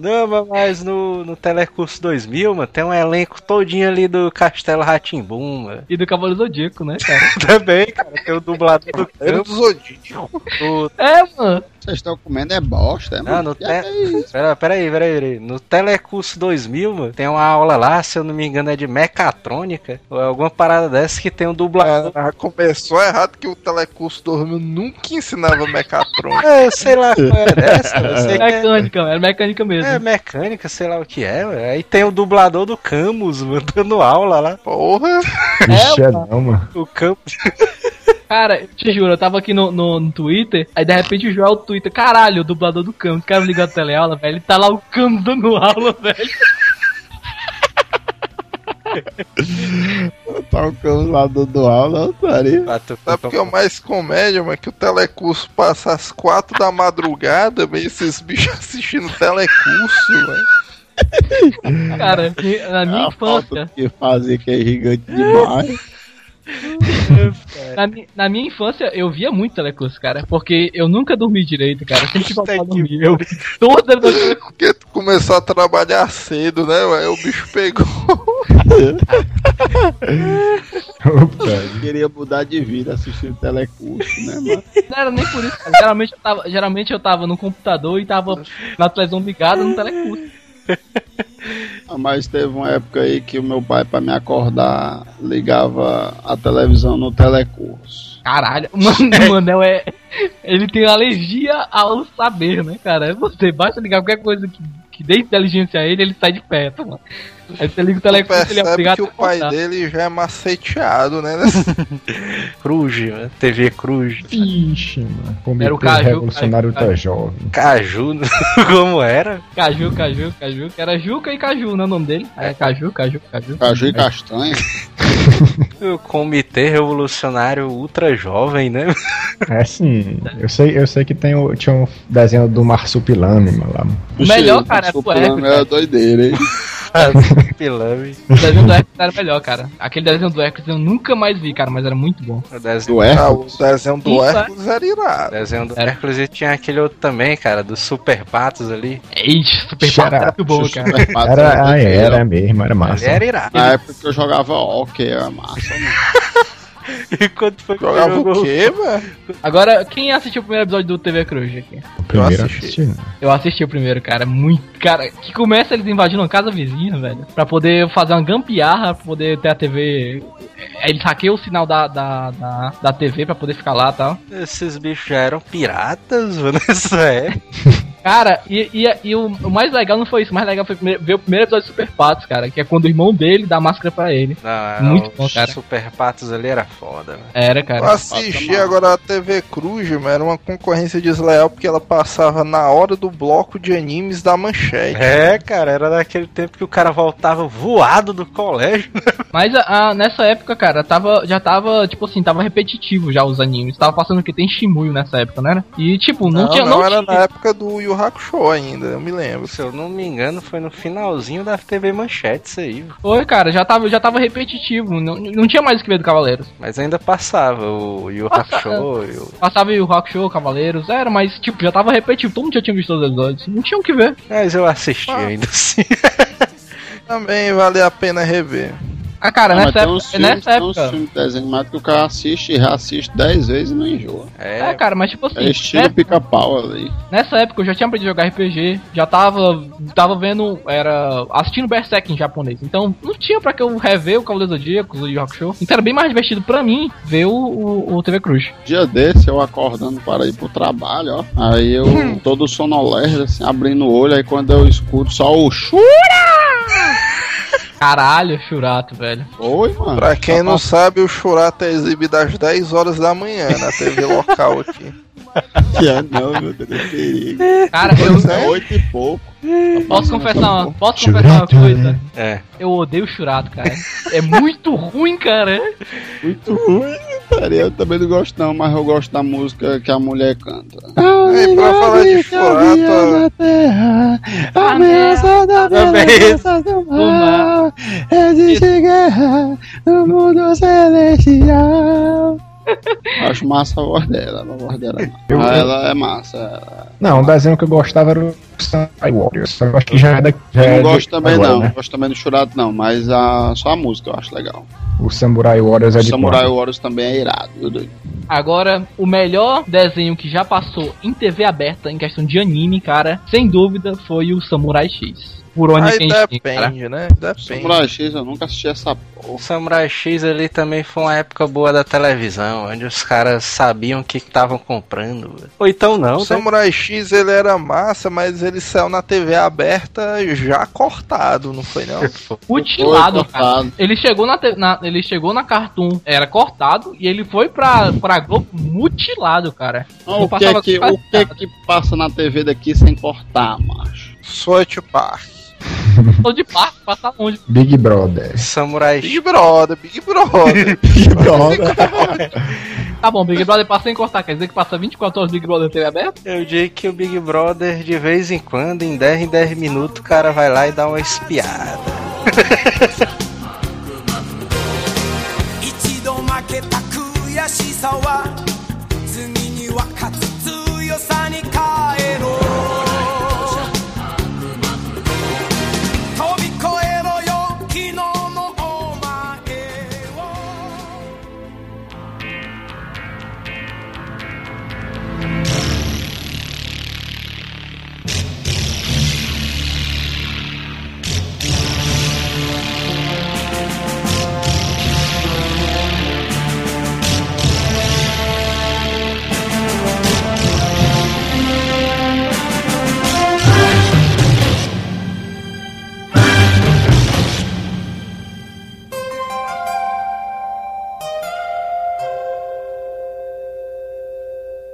Não, mas- no, no Telecurso 2000, mano, tem um elenco todinho ali do Castelo Ratimbum, mano. E do Cavaleiro Zodíaco, né, cara? [laughs] Também, cara, tem o dublador do do Zodíaco. do- É, mano. Vocês estão comendo é bosta, é, Não, mano? no Que é isso? [laughs] Pera, pera aí, pera aí, pera aí. No Telecurso 2000, mano, tem uma aula lá, se eu não me engano, é de mecatrônica, ou alguma parada dessa que tem um dublador. É, começou errado que o Telecurso 2000 nunca ensinava mecatrônica. [laughs] É, eu sei lá qual é dessa, sei que é, Mecânica, era mecânica mesmo. é mecânica, sei lá o que é, velho. Aí tem o dublador do Camus, mano, [laughs] dando aula lá. Porra. Vixe, é não, mano. O Camus. Cara, te juro, eu tava aqui no, no, no Twitter, aí de repente o Joel Twitter, caralho, o dublador do Camus, o cara ligou a teleaula, velho, ele tá lá o Camus dando aula, velho. [laughs] Tá o cão lá do, do aula, otário. Sabe o que é o mais comédia, mano? Que o telecurso passa às quatro da madrugada, meio esses bichos assistindo telecurso, mano. Cara, na minha falta infância, que fazer que é gigante demais. [laughs] [laughs] na, na minha infância eu via muito telecurso, cara, porque eu nunca dormi direito, cara, eu sempre voltava a Puta que dormir. Eu toda vez Porque tu começou a trabalhar cedo, né? Aí o bicho pegou. Opa, Queria mudar de vida assistindo telecurso, né, mano? Não era nem por isso, cara. Geralmente eu tava, geralmente eu tava no computador e tava na televisão ligada no telecurso. Ah, Mas teve uma época aí que o meu pai, pra me acordar, ligava a televisão no telecurso. Caralho, mano, o Manel é. Ele tem alergia ao saber, né, cara? Você basta ligar qualquer coisa que, que dê inteligência a ele, ele sai de perto, mano. Aí você liga o telecurso, ele é obrigado que o a pai dele já é maceteado, né? [laughs] Cruz, né? TV Cruz. Vixe, mano. Comitê Era o Caju, Revolucionário Caju. tá jovem. Caju, [laughs] como era? Caju, Caju, Caju, que era Juca e Caju, né, o nome dele? É, Caju, Caju, Caju. Caju e castanha. [laughs] O Comitê Revolucionário Ultra Jovem, né? É assim, eu sei, eu sei que tem o, tinha um desenho do Marsupilame, mano, lá. O melhor, cara, é o. É doideira, hein? [laughs] Pilame. O desenho do Hércules era melhor, cara. Aquele desenho do Hércules eu nunca mais vi, cara, mas era muito bom. O desenho, Do Ah, Hércules. o desenho do Isso, é. Hércules era irado. desenho do Era. Hércules e tinha aquele outro também, cara, dos Super Patos ali. Ixi, Super Shut Pato era muito bom, cara. Super Patos Era, ah, doideira. era mesmo, era massa. era irado. Na época que eu jogava hockey, era massa, mano. [laughs] E quando foi que Jogava jogou o quê, velho? Agora, quem assistiu o primeiro episódio do TV Cruz aqui? Primeiro eu assisti. assisti. né? Eu assisti o primeiro, cara. Muito. Cara, que começa eles invadindo uma casa vizinha, velho. Pra poder fazer uma gambiarra, pra poder ter a TV. Aí Eles hackeiam o sinal da, da, da, da TV pra poder ficar lá e tal. Esses bichos já eram piratas, [laughs] mano, nessa época. Cara, e, e, e o, o mais legal não foi isso. O mais legal foi ver o primeiro episódio de Super Patos, cara. Que é quando o irmão dele dá a máscara pra ele. Não, Muito bom, cara. Super Patos ali era foda, velho. Era, Eu cara. assisti agora a TV Cruz, mas era uma concorrência desleal porque ela passava na hora do bloco de animes da manchete. É, cara, era daquele tempo que o cara voltava voado do colégio. [laughs] Mas a- a- nessa época, cara, tava, já tava, tipo assim, tava repetitivo já os animes. Tava passando que tem Shimuyo nessa época, né? E, tipo, não, Não, tinha. não, Não, era tinha- na época do Yu Hakusho ainda, eu me lembro. Se eu não me engano, foi no finalzinho da TV Manchete isso aí. Foi, cara, já tava, já tava repetitivo. Não, não tinha mais o que ver do Cavaleiros. Mas ainda passava o Yu Passa- Hakusho [laughs] e o... Passava o Rock Show, Cavaleiros, era, mas, tipo, já tava repetitivo. Todo mundo já tinha visto os episódios. Não tinha o que ver. Mas eu assisti Ah. ainda assim. Também vale a pena rever. Ah, cara, Ah, mas nessa tem época. uns filmes, nessa tem uns época. filmes de desenho animado que o cara assiste e reassiste 10 vezes e não enjoa. É, É, cara, mas tipo assim, É estilo nessa, pica-pau ali. nessa época eu já tinha aprendido a jogar RPG, já tava, tava vendo, era, assistindo Berserk em japonês, então não tinha pra que eu rever o Cavaleiro Zodíaco, o Yu Hakusho, então era bem mais divertido pra mim ver o, o, o TV Cruz. Dia desse, eu acordando para ir pro trabalho, ó. Aí eu, todo sonolerdo, assim, abrindo o olho. Aí quando eu escuto só o chu. Caralho, Churato, velho. Oi, mano. Pra quem Tá não sabe, o Churato é exibido às 10 horas da manhã na TV local aqui. [laughs] passando, não, meu Deus, que perigo. Cara, eu É oito e pouco. posso confessar uma, posso Churato, confessar uma coisa? é. Eu odeio o Churato, cara. É muito ruim, cara. Muito ruim, cara. Eu também não gosto, não, mas eu gosto da música que a mulher canta. E pra falar de Churato, terra, ameaça da violência do mar, existe guerra no mundo celestial. [laughs] Acho massa a voz dela, a voz dela. é Eu- massa. Ah, ela é massa. ela- Não, o desenho que eu gostava era o Samurai Warriors. Eu acho que já é da. Já Eu é não gosto também agora, não, né? não gosto também do Churato não, mas a, só a música eu acho legal. O Samurai Warriors é O de Samurai quando? Warriors também é irado? Agora, o melhor desenho que já passou em TV aberta, em questão de anime, cara, sem dúvida, foi o Samurai X. Por onde aí cara. depende, né? Depende. Samurai X eu nunca assisti essa O porra. Samurai X ali também foi uma época boa da televisão, onde os caras sabiam o que estavam comprando. Ou então não, O né? Samurai X ele era massa, mas ele saiu na TV aberta já cortado, não foi não? [laughs] Mutilado, cara. Ele chegou na, te- na- ele chegou na Cartoon, era cortado, e ele foi pra, pra Globo mutilado, cara. Ah, Não o, que é que, o que é que passa na TV daqui sem cortar, macho? South Park. [laughs] Tô de parque, passar longe. Big Brother. Samurai X. Big Brother, Big Brother. [laughs] Big Brother. Tá bom, Big Brother passa sem cortar, quer dizer que passa 24 horas Big Brother TV aberta? Eu digo que o Big Brother, de vez em quando, em 10 em 10 minutos, o cara vai lá e dá uma espiada. [laughs] 一度負けた悔しさは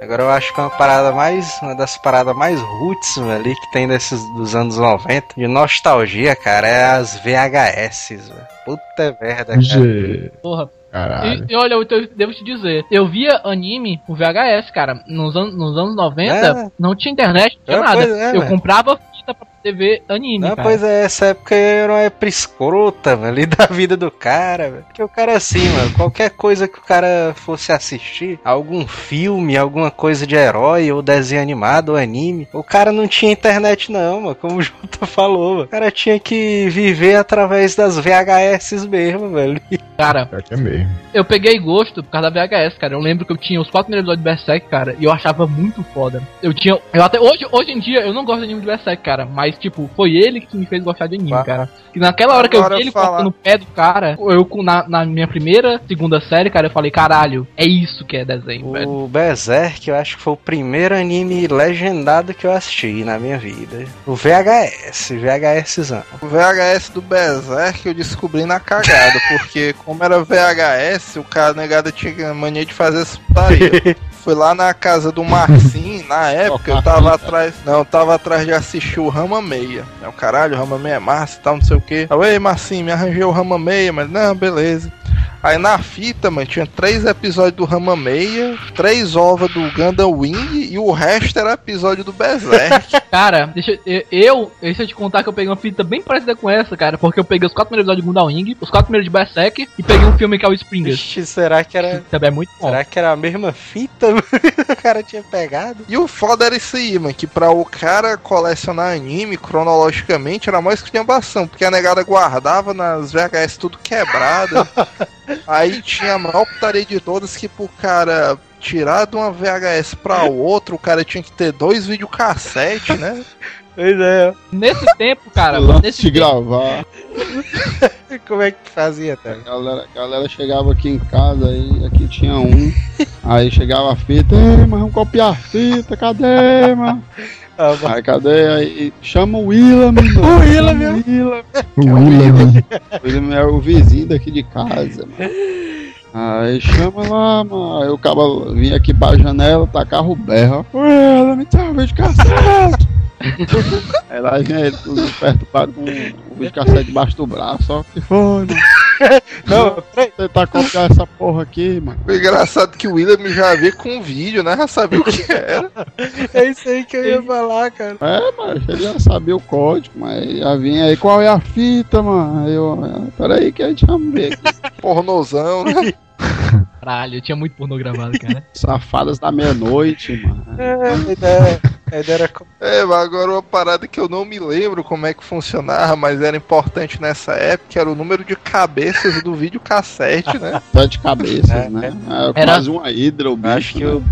Agora eu acho que é uma parada mais. Uma das paradas mais roots velho, ali que tem desses dos anos 90. De nostalgia, cara, é as VHS, velho. Puta merda, cara. Ge- Porra. Caralho. E, e olha, eu, te- devo te dizer, eu via anime por VHS, cara. Nos, an nos anos 90, É. não tinha internet, não tinha É, nada. é, eu velho. comprava fita pra ver anime, Não, cara. pois é, essa época era uma época escrota, [laughs] velho, ali da vida do cara, velho. Porque o cara assim, mano, qualquer coisa que o cara fosse assistir, algum filme, alguma coisa de herói, ou desenho animado, ou anime, o cara não tinha internet não, mano, como o Jota [laughs] falou, mano. O cara tinha que viver através das VHS mesmo, velho. Cara, que é mesmo. eu peguei gosto por causa da VHS, cara. Eu lembro que eu tinha os quatro primeiros episódios de Berserk, cara, e eu achava muito foda. Eu tinha. Eu até. Hoje, hoje em dia eu não gosto de anime de Berserk, cara. Mas, tipo, foi ele que me fez gostar de anime, Bah. cara. Que naquela hora que eu Agora vi ele falar- cortando o pé do cara, eu na, na minha primeira, segunda série, cara, eu falei, caralho, é isso que é desenho, velho. O Berserk, eu acho que foi o primeiro anime legendado que eu assisti na minha vida. O VHS, VHSzão. O VHS do Berserk eu descobri na cagada, [laughs] porque como era VHS, o cara negado tinha mania de fazer essa putaria. [laughs] Fui lá na casa do Marcinho, na [laughs] época eu tava atrás. Não, eu tava atrás de assistir o Rama Meia. É o caralho, o Rama Meia é massa e tal, não sei o que. Aí, ei, Marcinho, me arranjei o Rama Meia, mas não, beleza. Aí na fita, mano, tinha três episódios do Rama Meia, três ovas do Gundam Wing e o resto era episódio do Berserk. [laughs] Cara, deixa eu, eu, deixa eu te contar que eu peguei uma fita bem parecida com essa, cara, porque eu peguei os quatro primeiros episódios de Gundam Wing, os quatro primeiros de Berserk e peguei um filme que é o Springers. Ixi, será que era. Também é muito bom. Será que era a mesma fita [laughs] o cara tinha pegado? E o foda era isso aí, mano, que pra o cara colecionar anime cronologicamente era mais esculhambação, porque a negada guardava nas VHS tudo quebrada. [laughs] aí tinha a maior putaria de todas que pro cara tirar de uma VHS pra outra, o cara tinha que ter dois videocassete, né? Pois é. Nesse tempo, cara, Lance nesse de tempo, gravar. [laughs] Como é que fazia, tá? A galera, a galera chegava aqui em casa, aí aqui tinha um. Aí chegava a fita, ei, mas vamos copiar a fita, cadê, mano? Mas- Aí cadê? Aí chama o Willam, mano. O Willam, Willam. O William. O Willam é o vizinho daqui de casa, mano. Aí chama lá, mano. Aí o cara vinha aqui pra janela, tacava o berro. Willam, me dá um vídeo cassete. Aí lá vinha ele tudo perturbado com o vídeo cassete debaixo do braço. Ó, que foi, mano? [laughs] Não, peraí. Tentar copiar essa porra aqui, mano. O engraçado é que o William já veio com vídeo, né? Já sabia o que era. É isso aí que eu ia falar, cara. É, mas ele já sabia o código, mas já vinha aí, qual é a fita, mano? Aí eu, peraí que a gente ver aqui. Pornozão, né? [laughs] [laughs] caralho, eu tinha muito pornô gravado, cara. [laughs] Safadas da meia-noite, mano. É, a ideia, a ideia era É, mas agora uma parada que eu não me lembro como é que funcionava, mas era importante nessa época, era o número de cabeças do videocassete, né? [laughs] Sete cabeças, É, né? É, Era- quase uma hidra o bicho, Acho que né? eu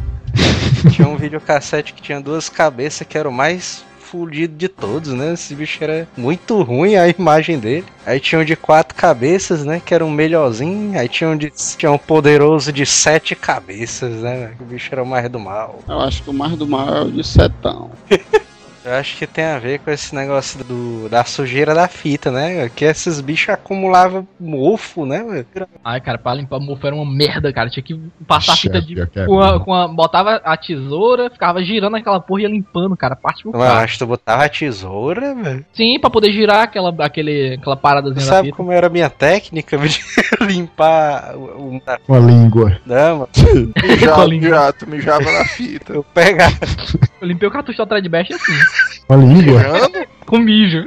tinha um videocassete que tinha duas cabeças que era o mais fudido de todos, né? Esse bicho era muito ruim a imagem dele. Aí tinha um de quatro cabeças, né? Que era um melhorzinho. Aí tinha um, de, tinha um poderoso de sete cabeças, né? O bicho era o mais do mal. Eu acho que o mais do mal é o de setão. [laughs] Eu acho que tem a ver com esse negócio do, da sujeira da fita, né? Que esses bichos acumulavam mofo, né? velho? Ai, cara, pra limpar o mofo era uma merda, cara. Tinha que passar a fita de. Com a, com a- botava a tesoura, ficava girando aquela porra e ia limpando, cara. Parte por Mas acho que tu botava a tesoura, velho. Sim, pra poder girar aquela, aquele, aquela paradazinha da Sabe fita. como era a minha técnica de [laughs] limpar o, o Uma língua. Não, mano. [laughs] Língua. já, tu mijava na fita. Eu pegava. Eu limpei o cartucho da Threadbash assim, Uma língua? Com mijo.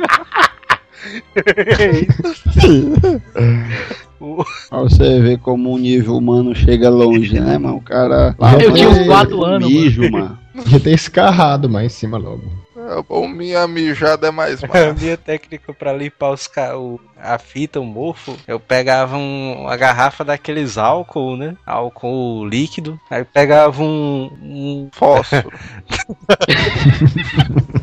o- Pra você ver como o nível humano chega longe, né, mano? O cara. Eu tinha uns quatro anos, mijo, mano. Podia ter escarrado mais em cima logo. É bom, minha mijada é mais a [laughs] massa. minha técnica pra limpar os ca... o- a fita, o mofo, eu pegava um, uma garrafa daqueles álcool, né? Álcool líquido. Aí pegava um. um Fósforo. [laughs]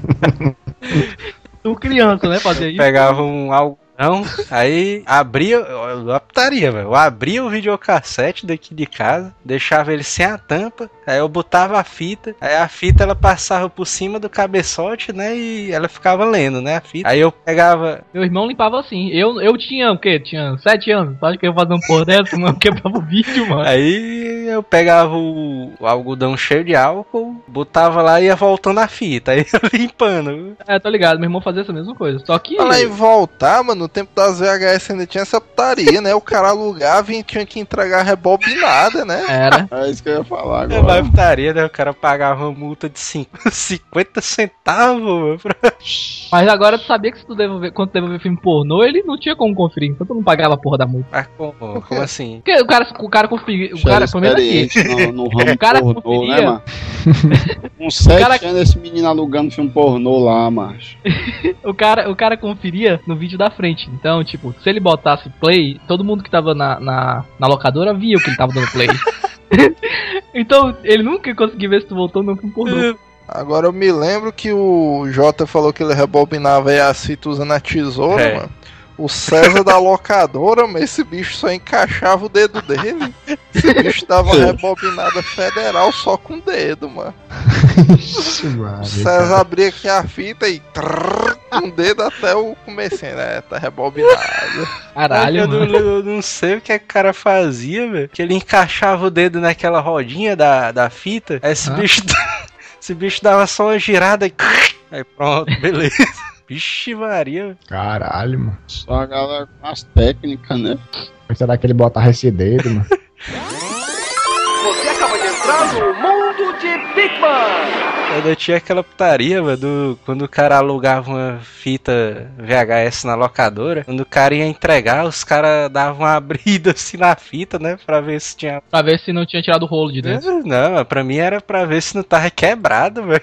[laughs] Tu criança, né? Fazia isso. pegava um algo Não, aí abria, eu putaria, velho. Eu abria o videocassete daqui de casa, deixava ele sem a tampa, aí eu botava a fita, aí a fita ela passava por cima do cabeçote, né? E ela ficava lendo, né? A fita. Aí eu pegava. Meu irmão limpava assim. Eu, eu tinha o quê? Tinha sete anos. Acho que eu ia fazer um porra dessa, mano. Quebrava o vídeo, mano. Aí eu pegava o, o algodão cheio de álcool, botava lá e ia voltando a fita. Aí eu [laughs] limpando. É, tô ligado. Meu irmão fazia essa mesma coisa. Só que. Falar em voltar, mano, no tempo das VHS ainda tinha essa putaria, né? O cara alugava e tinha que entregar rebobinada, né? Era. É isso que eu ia falar É uma agora. putaria, né? O cara pagava uma multa de cinco- [laughs] 50 centavos, mano. pra- Mas agora tu sabia que se tu devolver, quando tu devolver filme pornô, ele não tinha como conferir. Então tu não pagava a porra da multa. Mas como, como assim? Porque o cara, o cara conferia. O cara, era pelo menos aqui. experiente no, no [laughs] ramo O cara pornô, conferia- né, mano? [laughs] Com sete cara- anos, esse menino alugando filme pornô lá, macho. O cara, o cara conferia no vídeo da frente. Então, tipo, se ele botasse play, todo mundo que tava na, na, na locadora via o que ele tava dando play. [laughs] então, ele nunca conseguia ver se tu voltou no filme pornô. Agora eu me lembro que o Jota falou que ele rebobinava aí as fitas usando a tesoura, É. mano. O César da locadora, mas esse bicho só encaixava o dedo dele. Esse bicho dava uma rebobinada federal só com o dedo, mano. Ixi, O César cara. abria aqui a fita e trrr, com o dedo até o comecinho, né? Tá rebobinado. Caralho, eu, mano. não, eu não sei o que, é que o cara fazia, velho. Que ele encaixava o dedo naquela rodinha da, da fita. Aí esse Hã? bicho. [laughs] esse bicho dava só uma girada e. [laughs] Aí pronto, beleza. Vixe, Maria. Caralho, mano. Só a galera com as técnicas, né? Será que ele botava esse dedo, mano? [laughs] Você acaba de entrar no de Bigman. Ainda tinha aquela putaria, velho, do, quando o cara alugava uma fita VHS na locadora. Quando o cara ia entregar, os caras davam uma [laughs] abrida assim na fita, né? Pra ver se tinha. Pra ver se não tinha tirado o rolo de dentro. Não, pra mim era pra ver se não tava quebrado, [laughs] velho.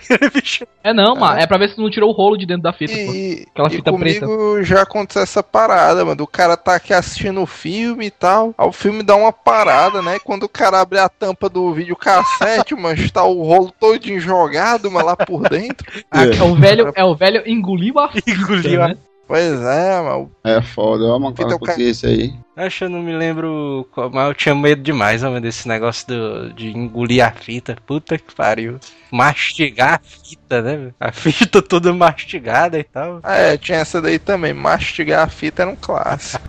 É não, mano. É pra ver se não tirou o rolo de dentro da fita, pô. E, Aquela e fita preta. comigo já aconteceu essa parada, mano. O cara tá aqui assistindo o filme e tal. Aí o filme dá uma parada, né? Quando o cara abre a tampa do videocassete, [laughs] mano, está o rolo todinho jogado, mano, lá por dentro. [laughs] É o velho, é o velho engoliu a fita, [laughs] Engoliu a né? Pois é, mano. É foda, olha uma Fita coisa o ca- que isso aí. Acho que eu não me lembro, qual- mas eu tinha medo demais, homem, desse negócio do, de engolir a fita. Puta que pariu. Mastigar a fita, né? A [laughs] fita toda mastigada e tal. É, tinha essa daí também. Mastigar a fita era um clássico.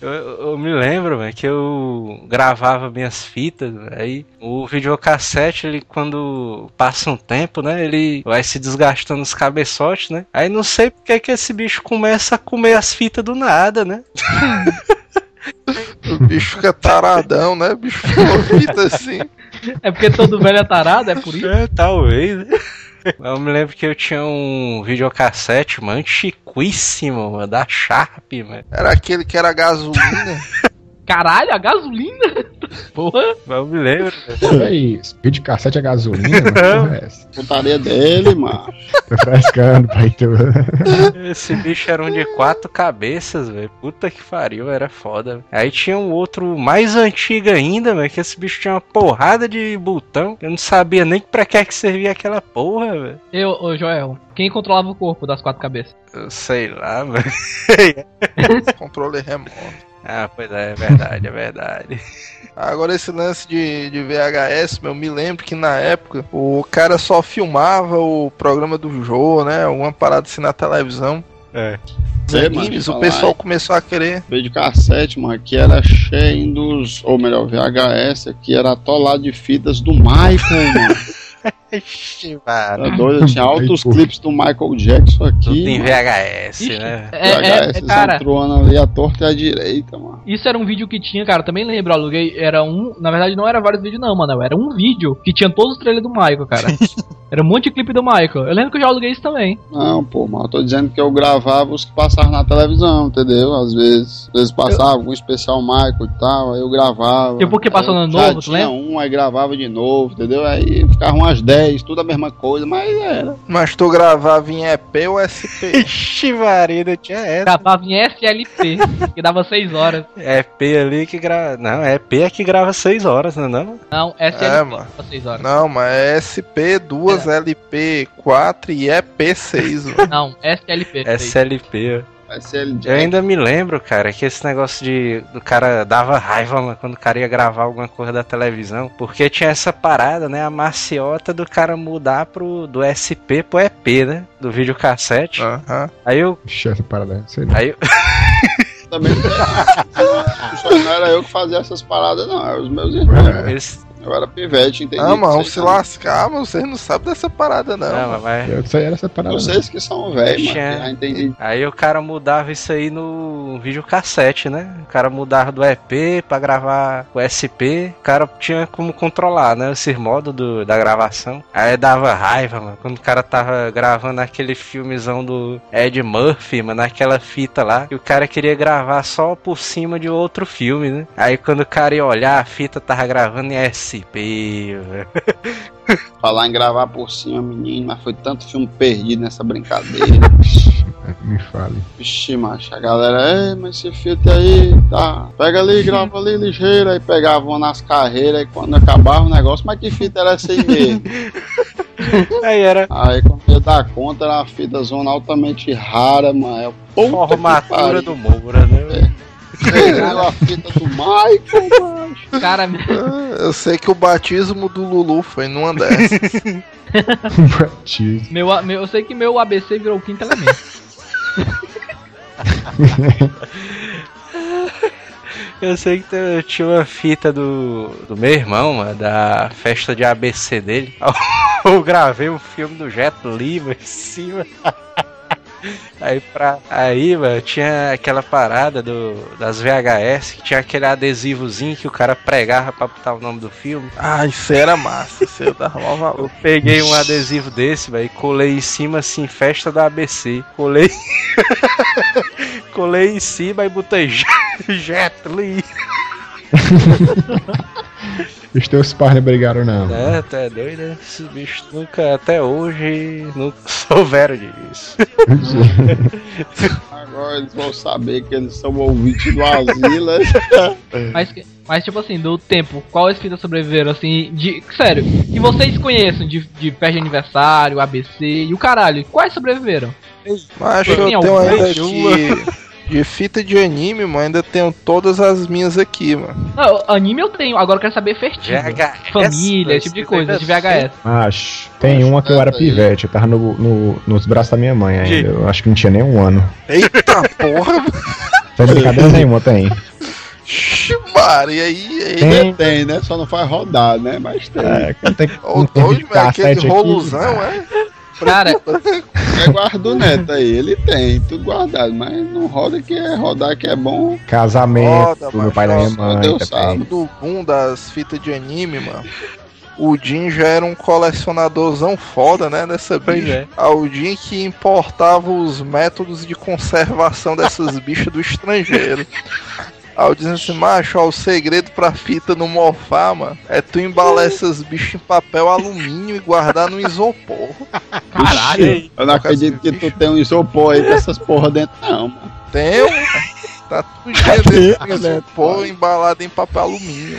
Eu, eu- me lembro, velho, que eu gravava minhas fitas, aí o videocassete, ele quando passa um tempo, né, ele vai se desgastando os cabeçotes, né? Aí não sei porque que esse bicho começa a comer as fitas do nada, né? [laughs] O bicho fica taradão, né? O bicho fica fita assim. É porque todo velho é tarado, é por isso. É, talvez. né? Eu me lembro que eu tinha um videocassete, mano, antiquíssimo, mano, da Sharp, mano. Era aquele que era gasolina. [laughs] Caralho, a gasolina? [laughs] Porra. Eu me lembro. velho. Peraí, speed de cassete é gasolina? Que porra é essa? Putaria dele, mano. Tô frescando, pai. Tu... Esse bicho era um de quatro cabeças, velho. Puta que pariu, era foda. Aí tinha um outro mais antigo ainda, velho, que esse bicho tinha uma porrada de botão. Eu não sabia nem pra que é que servia aquela porra, velho. Eu, ô Joel, quem controlava o corpo das quatro cabeças? Eu sei lá, [laughs] velho. Controle remoto. Ah, pois é, é verdade, é verdade. Agora esse lance de, de VHS, meu, me lembro que na época o cara só filmava o programa do Jô, né? Uma parada assim na televisão. É. Sei, mano, animes, o pessoal começou a querer. Vídeo cassete, mano, que era cheio dos. Ou melhor, VHS, aqui era atolado de fitas do Michael, mano. [laughs] Ixi, mano. Tá doido? Tinha altos clipes do Michael Jackson Tudo aqui. em mano. VHS, Ixi, né? É, é, é, VHS cara, troando ali a torta e a direita, mano. isso era um vídeo que tinha, cara, também lembro, eu aluguei, era um, na verdade não era vários vídeos não, mano, era um vídeo que tinha todos os trailers do Michael, cara. [laughs] Era um monte de clipe do Michael. Eu lembro que eu já aluguei isso também. Não, pô, mas eu tô dizendo que eu gravava os que passavam na televisão, entendeu? Às vezes, às vezes passava algum especial Michael e tal, aí eu gravava. Tipo o que passou Aí no novo, tu tinha lembra? um, aí gravava de novo, entendeu? Aí ficavam umas 10, tudo a mesma coisa, mas era. Mas tu gravava em EP ou SP? [laughs] Ixi, Maria, tinha essa. Gravava em SLP, que dava 6 horas. É EP ali que grava. Não, é EP é que grava 6 horas, não é não? Não, SLP É, mano. dava 6 horas. Não, mas é SP, 2 LP, 4 e EP 6, mano. Não, SLP. seis. SL Eu Jack. ainda me lembro, cara, que esse negócio de do cara dava raiva, mano, quando o cara ia gravar alguma coisa da televisão, porque tinha essa parada, né, a maciota do cara mudar pro do SP pro EP, né, do videocassete. Aham. Aí eu Ixi, essa parada aí, sei lá. aí eu- [laughs] Também não, não era eu que fazia essas paradas, não. Eram os meus irmãos. eles, Eu era pivete, entendi. Ah, mano, se lascar, mas vocês não sabem dessa parada, não. não, mano. mas Eu sei era essa parada. Vocês que são velhos, mano. Tinha- Já entendi. Aí o cara mudava isso aí no videocassete, né? O cara mudava do EP pra gravar o SP. O cara tinha como controlar, né? Esse modo do, da gravação. Aí dava raiva, mano. Quando o cara tava gravando aquele filmezão do Ed Murphy, mano, naquela fita lá. E o cara queria gravar só por cima de outro filme, né? Aí quando o cara ia olhar, a fita tava gravando em SP, velho. Falar em gravar por cima, menino, mas foi tanto filme perdido nessa brincadeira. [laughs] Me fale. Vixe, macho, a galera, é, mas esse filtro aí, tá. Pega ali, grava ali ligeiro, aí pegavam nas carreiras, e quando acabava o negócio, mas que fita era essa aí mesmo? [laughs] Aí era Aí quando eu dar conta, era uma fita zona altamente rara, mano. É formatura do Moura, né? Pegou a fita do Michael. Cara, Eu sei que o batismo do Lulu foi numa dessas. [laughs] Batismo. meu, meu, eu sei que meu ABC virou o quinto elemento. [laughs] Eu sei que eu tinha uma fita do, do meu irmão, mano, da festa de ABC dele. [laughs] Eu gravei um filme do Jet Li, em cima. Aí pra. Aí, mano, tinha aquela parada do, das VHS que tinha aquele adesivozinho que o cara pregava pra botar o nome do filme. ah, isso era massa, isso eu dava maior valor. Eu peguei um adesivo desse, velho, e colei em cima assim, festa do ABC. Colei. [laughs] colei em cima e botei [laughs] Jet Li. [laughs] Os teus pais não brigaram, não. É, tu é doido, né? Esses bichos nunca, até hoje, nunca [laughs] souberam disso. [laughs] Agora eles vão saber que eles são ouvintes do Asila. Mas, que- mas tipo assim, do tempo, quais fitas sobreviveram, assim, de. Sério, que vocês conheçam de, de festa de aniversário, ABC e o caralho, quais sobreviveram? Mas eu Tem tenho ainda Nenhuma. De fita de anime, mano, ainda tenho todas as minhas aqui, mano. Não, anime eu tenho, agora eu quero saber festiva. VHS, Família, esse tipo de coisa, de VHS. Acho. Tem uma que eu era pivete, eu tava no, no- nos braços da minha mãe ainda. Eu acho que não tinha nem um ano. Eita porra! Sem brincadeira nenhuma, tem. Ximara, e aí? aí Tem. Tem, né? Só não faz rodar, né? Mas tem. É, tem, tem doido, vídeo velho, aquele roluzão, é? Cara, [laughs] É guarda do neto aí, ele tem, tudo guardado, mas não roda que é rodar que é bom. Casamento Foda, do meu pai e da minha mãe Deus sabe. do boom das fitas de anime, mano. O Jin já era um colecionadorzão foda, né? Dessa bicha. é. Ah, o Jin que importava os métodos de conservação dessas [laughs] bichas do estrangeiro. Aí eu dizendo assim, macho, ó, o segredo pra fita não mofar, mano, é tu embalar essas bichas em papel alumínio e guardar no isopor. [laughs] Caralho! Eu não acredito que tu tem um isopor aí com essas porra dentro, não, mano. Tem, mano. Tá tudo dentro do isopor embalado em papel alumínio.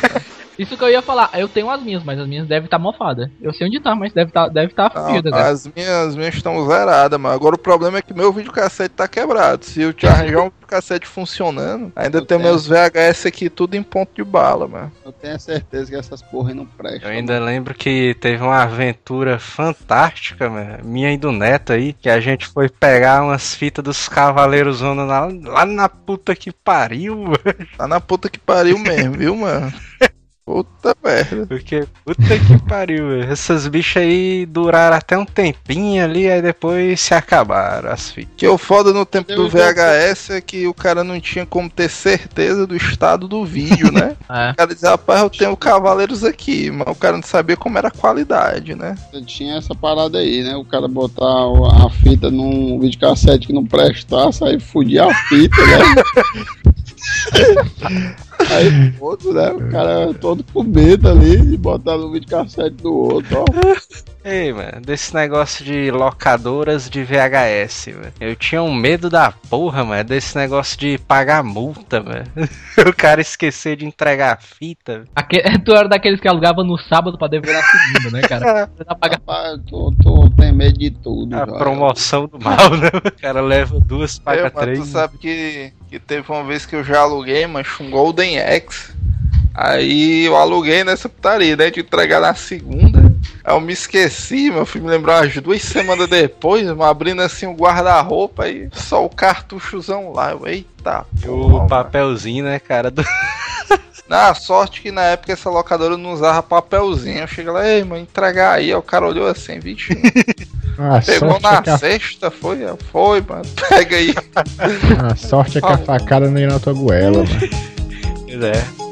Isso que eu ia falar, eu tenho as minhas, mas as minhas devem estar mofadas. Eu sei onde tá, mas deve estar deve tá Não, fodida, né? as minhas, as minhas estão zeradas, mas agora o problema é que meu videocassete tá quebrado. Se eu te arranjar um videocassete funcionando, ainda Eu tem tenho. meus VHS aqui tudo em ponto de bala, mano. Eu tenho certeza que essas porra aí não prestam. Eu ainda lembro que teve uma aventura fantástica, mano, minha e do Neto aí, que a gente foi pegar umas fitas dos Cavaleiros Zona lá, lá na puta que pariu, [laughs] mano. Tá na puta que pariu mesmo, viu, mano? [laughs] Puta merda. Porque puta que [laughs] pariu, velho. Essas bichas aí duraram até um tempinho ali, aí depois se acabaram as fitas. Que o foda no tempo do VHS é que o cara não tinha como ter certeza do estado do vídeo, né? É. [laughs] O cara dizia, rapaz, eu tenho Cavaleiros aqui, mas o cara não sabia como era a qualidade, né? Tinha essa parada aí, né? O cara botar a fita num videocassete que não prestasse, aí fudia a fita, né? [laughs] aí todo, né? O cara todo com medo ali de botar no videocassete do outro, ó. Ei, mano, desse negócio de locadoras de VHS, mano. Eu tinha um medo da porra, mano, desse negócio de pagar multa, mano. [laughs] o cara esquecer de entregar a fita. Aque- tu era daqueles que alugava no sábado pra devolver na segunda, né, cara? [laughs] Tá pagando- Rapaz, tu, tu tem medo de tudo, A promoção do mal, né? O cara leva duas, É, paga mas três. tu sabe que, que teve uma vez que eu já aluguei, mas um Golden X. Aí eu aluguei nessa putaria, né? De entregar na segunda. Eu me esqueci, meu filho me lembrou umas duas semanas depois, mano, abrindo assim o guarda-roupa e só o cartuchozão lá. Eu, eita, E porra, o mano. papelzinho, né, cara? Do... Na sorte que na época essa locadora não usava papelzinho. Eu cheguei lá, ei, mano, entregar aí. Aí o cara olhou assim, vixe, [laughs] A pegou sorte, é na que a, sexta, foi? Foi, mano, [laughs] pega aí. a sorte é que a facada não ia na tua goela, mano. Pois é.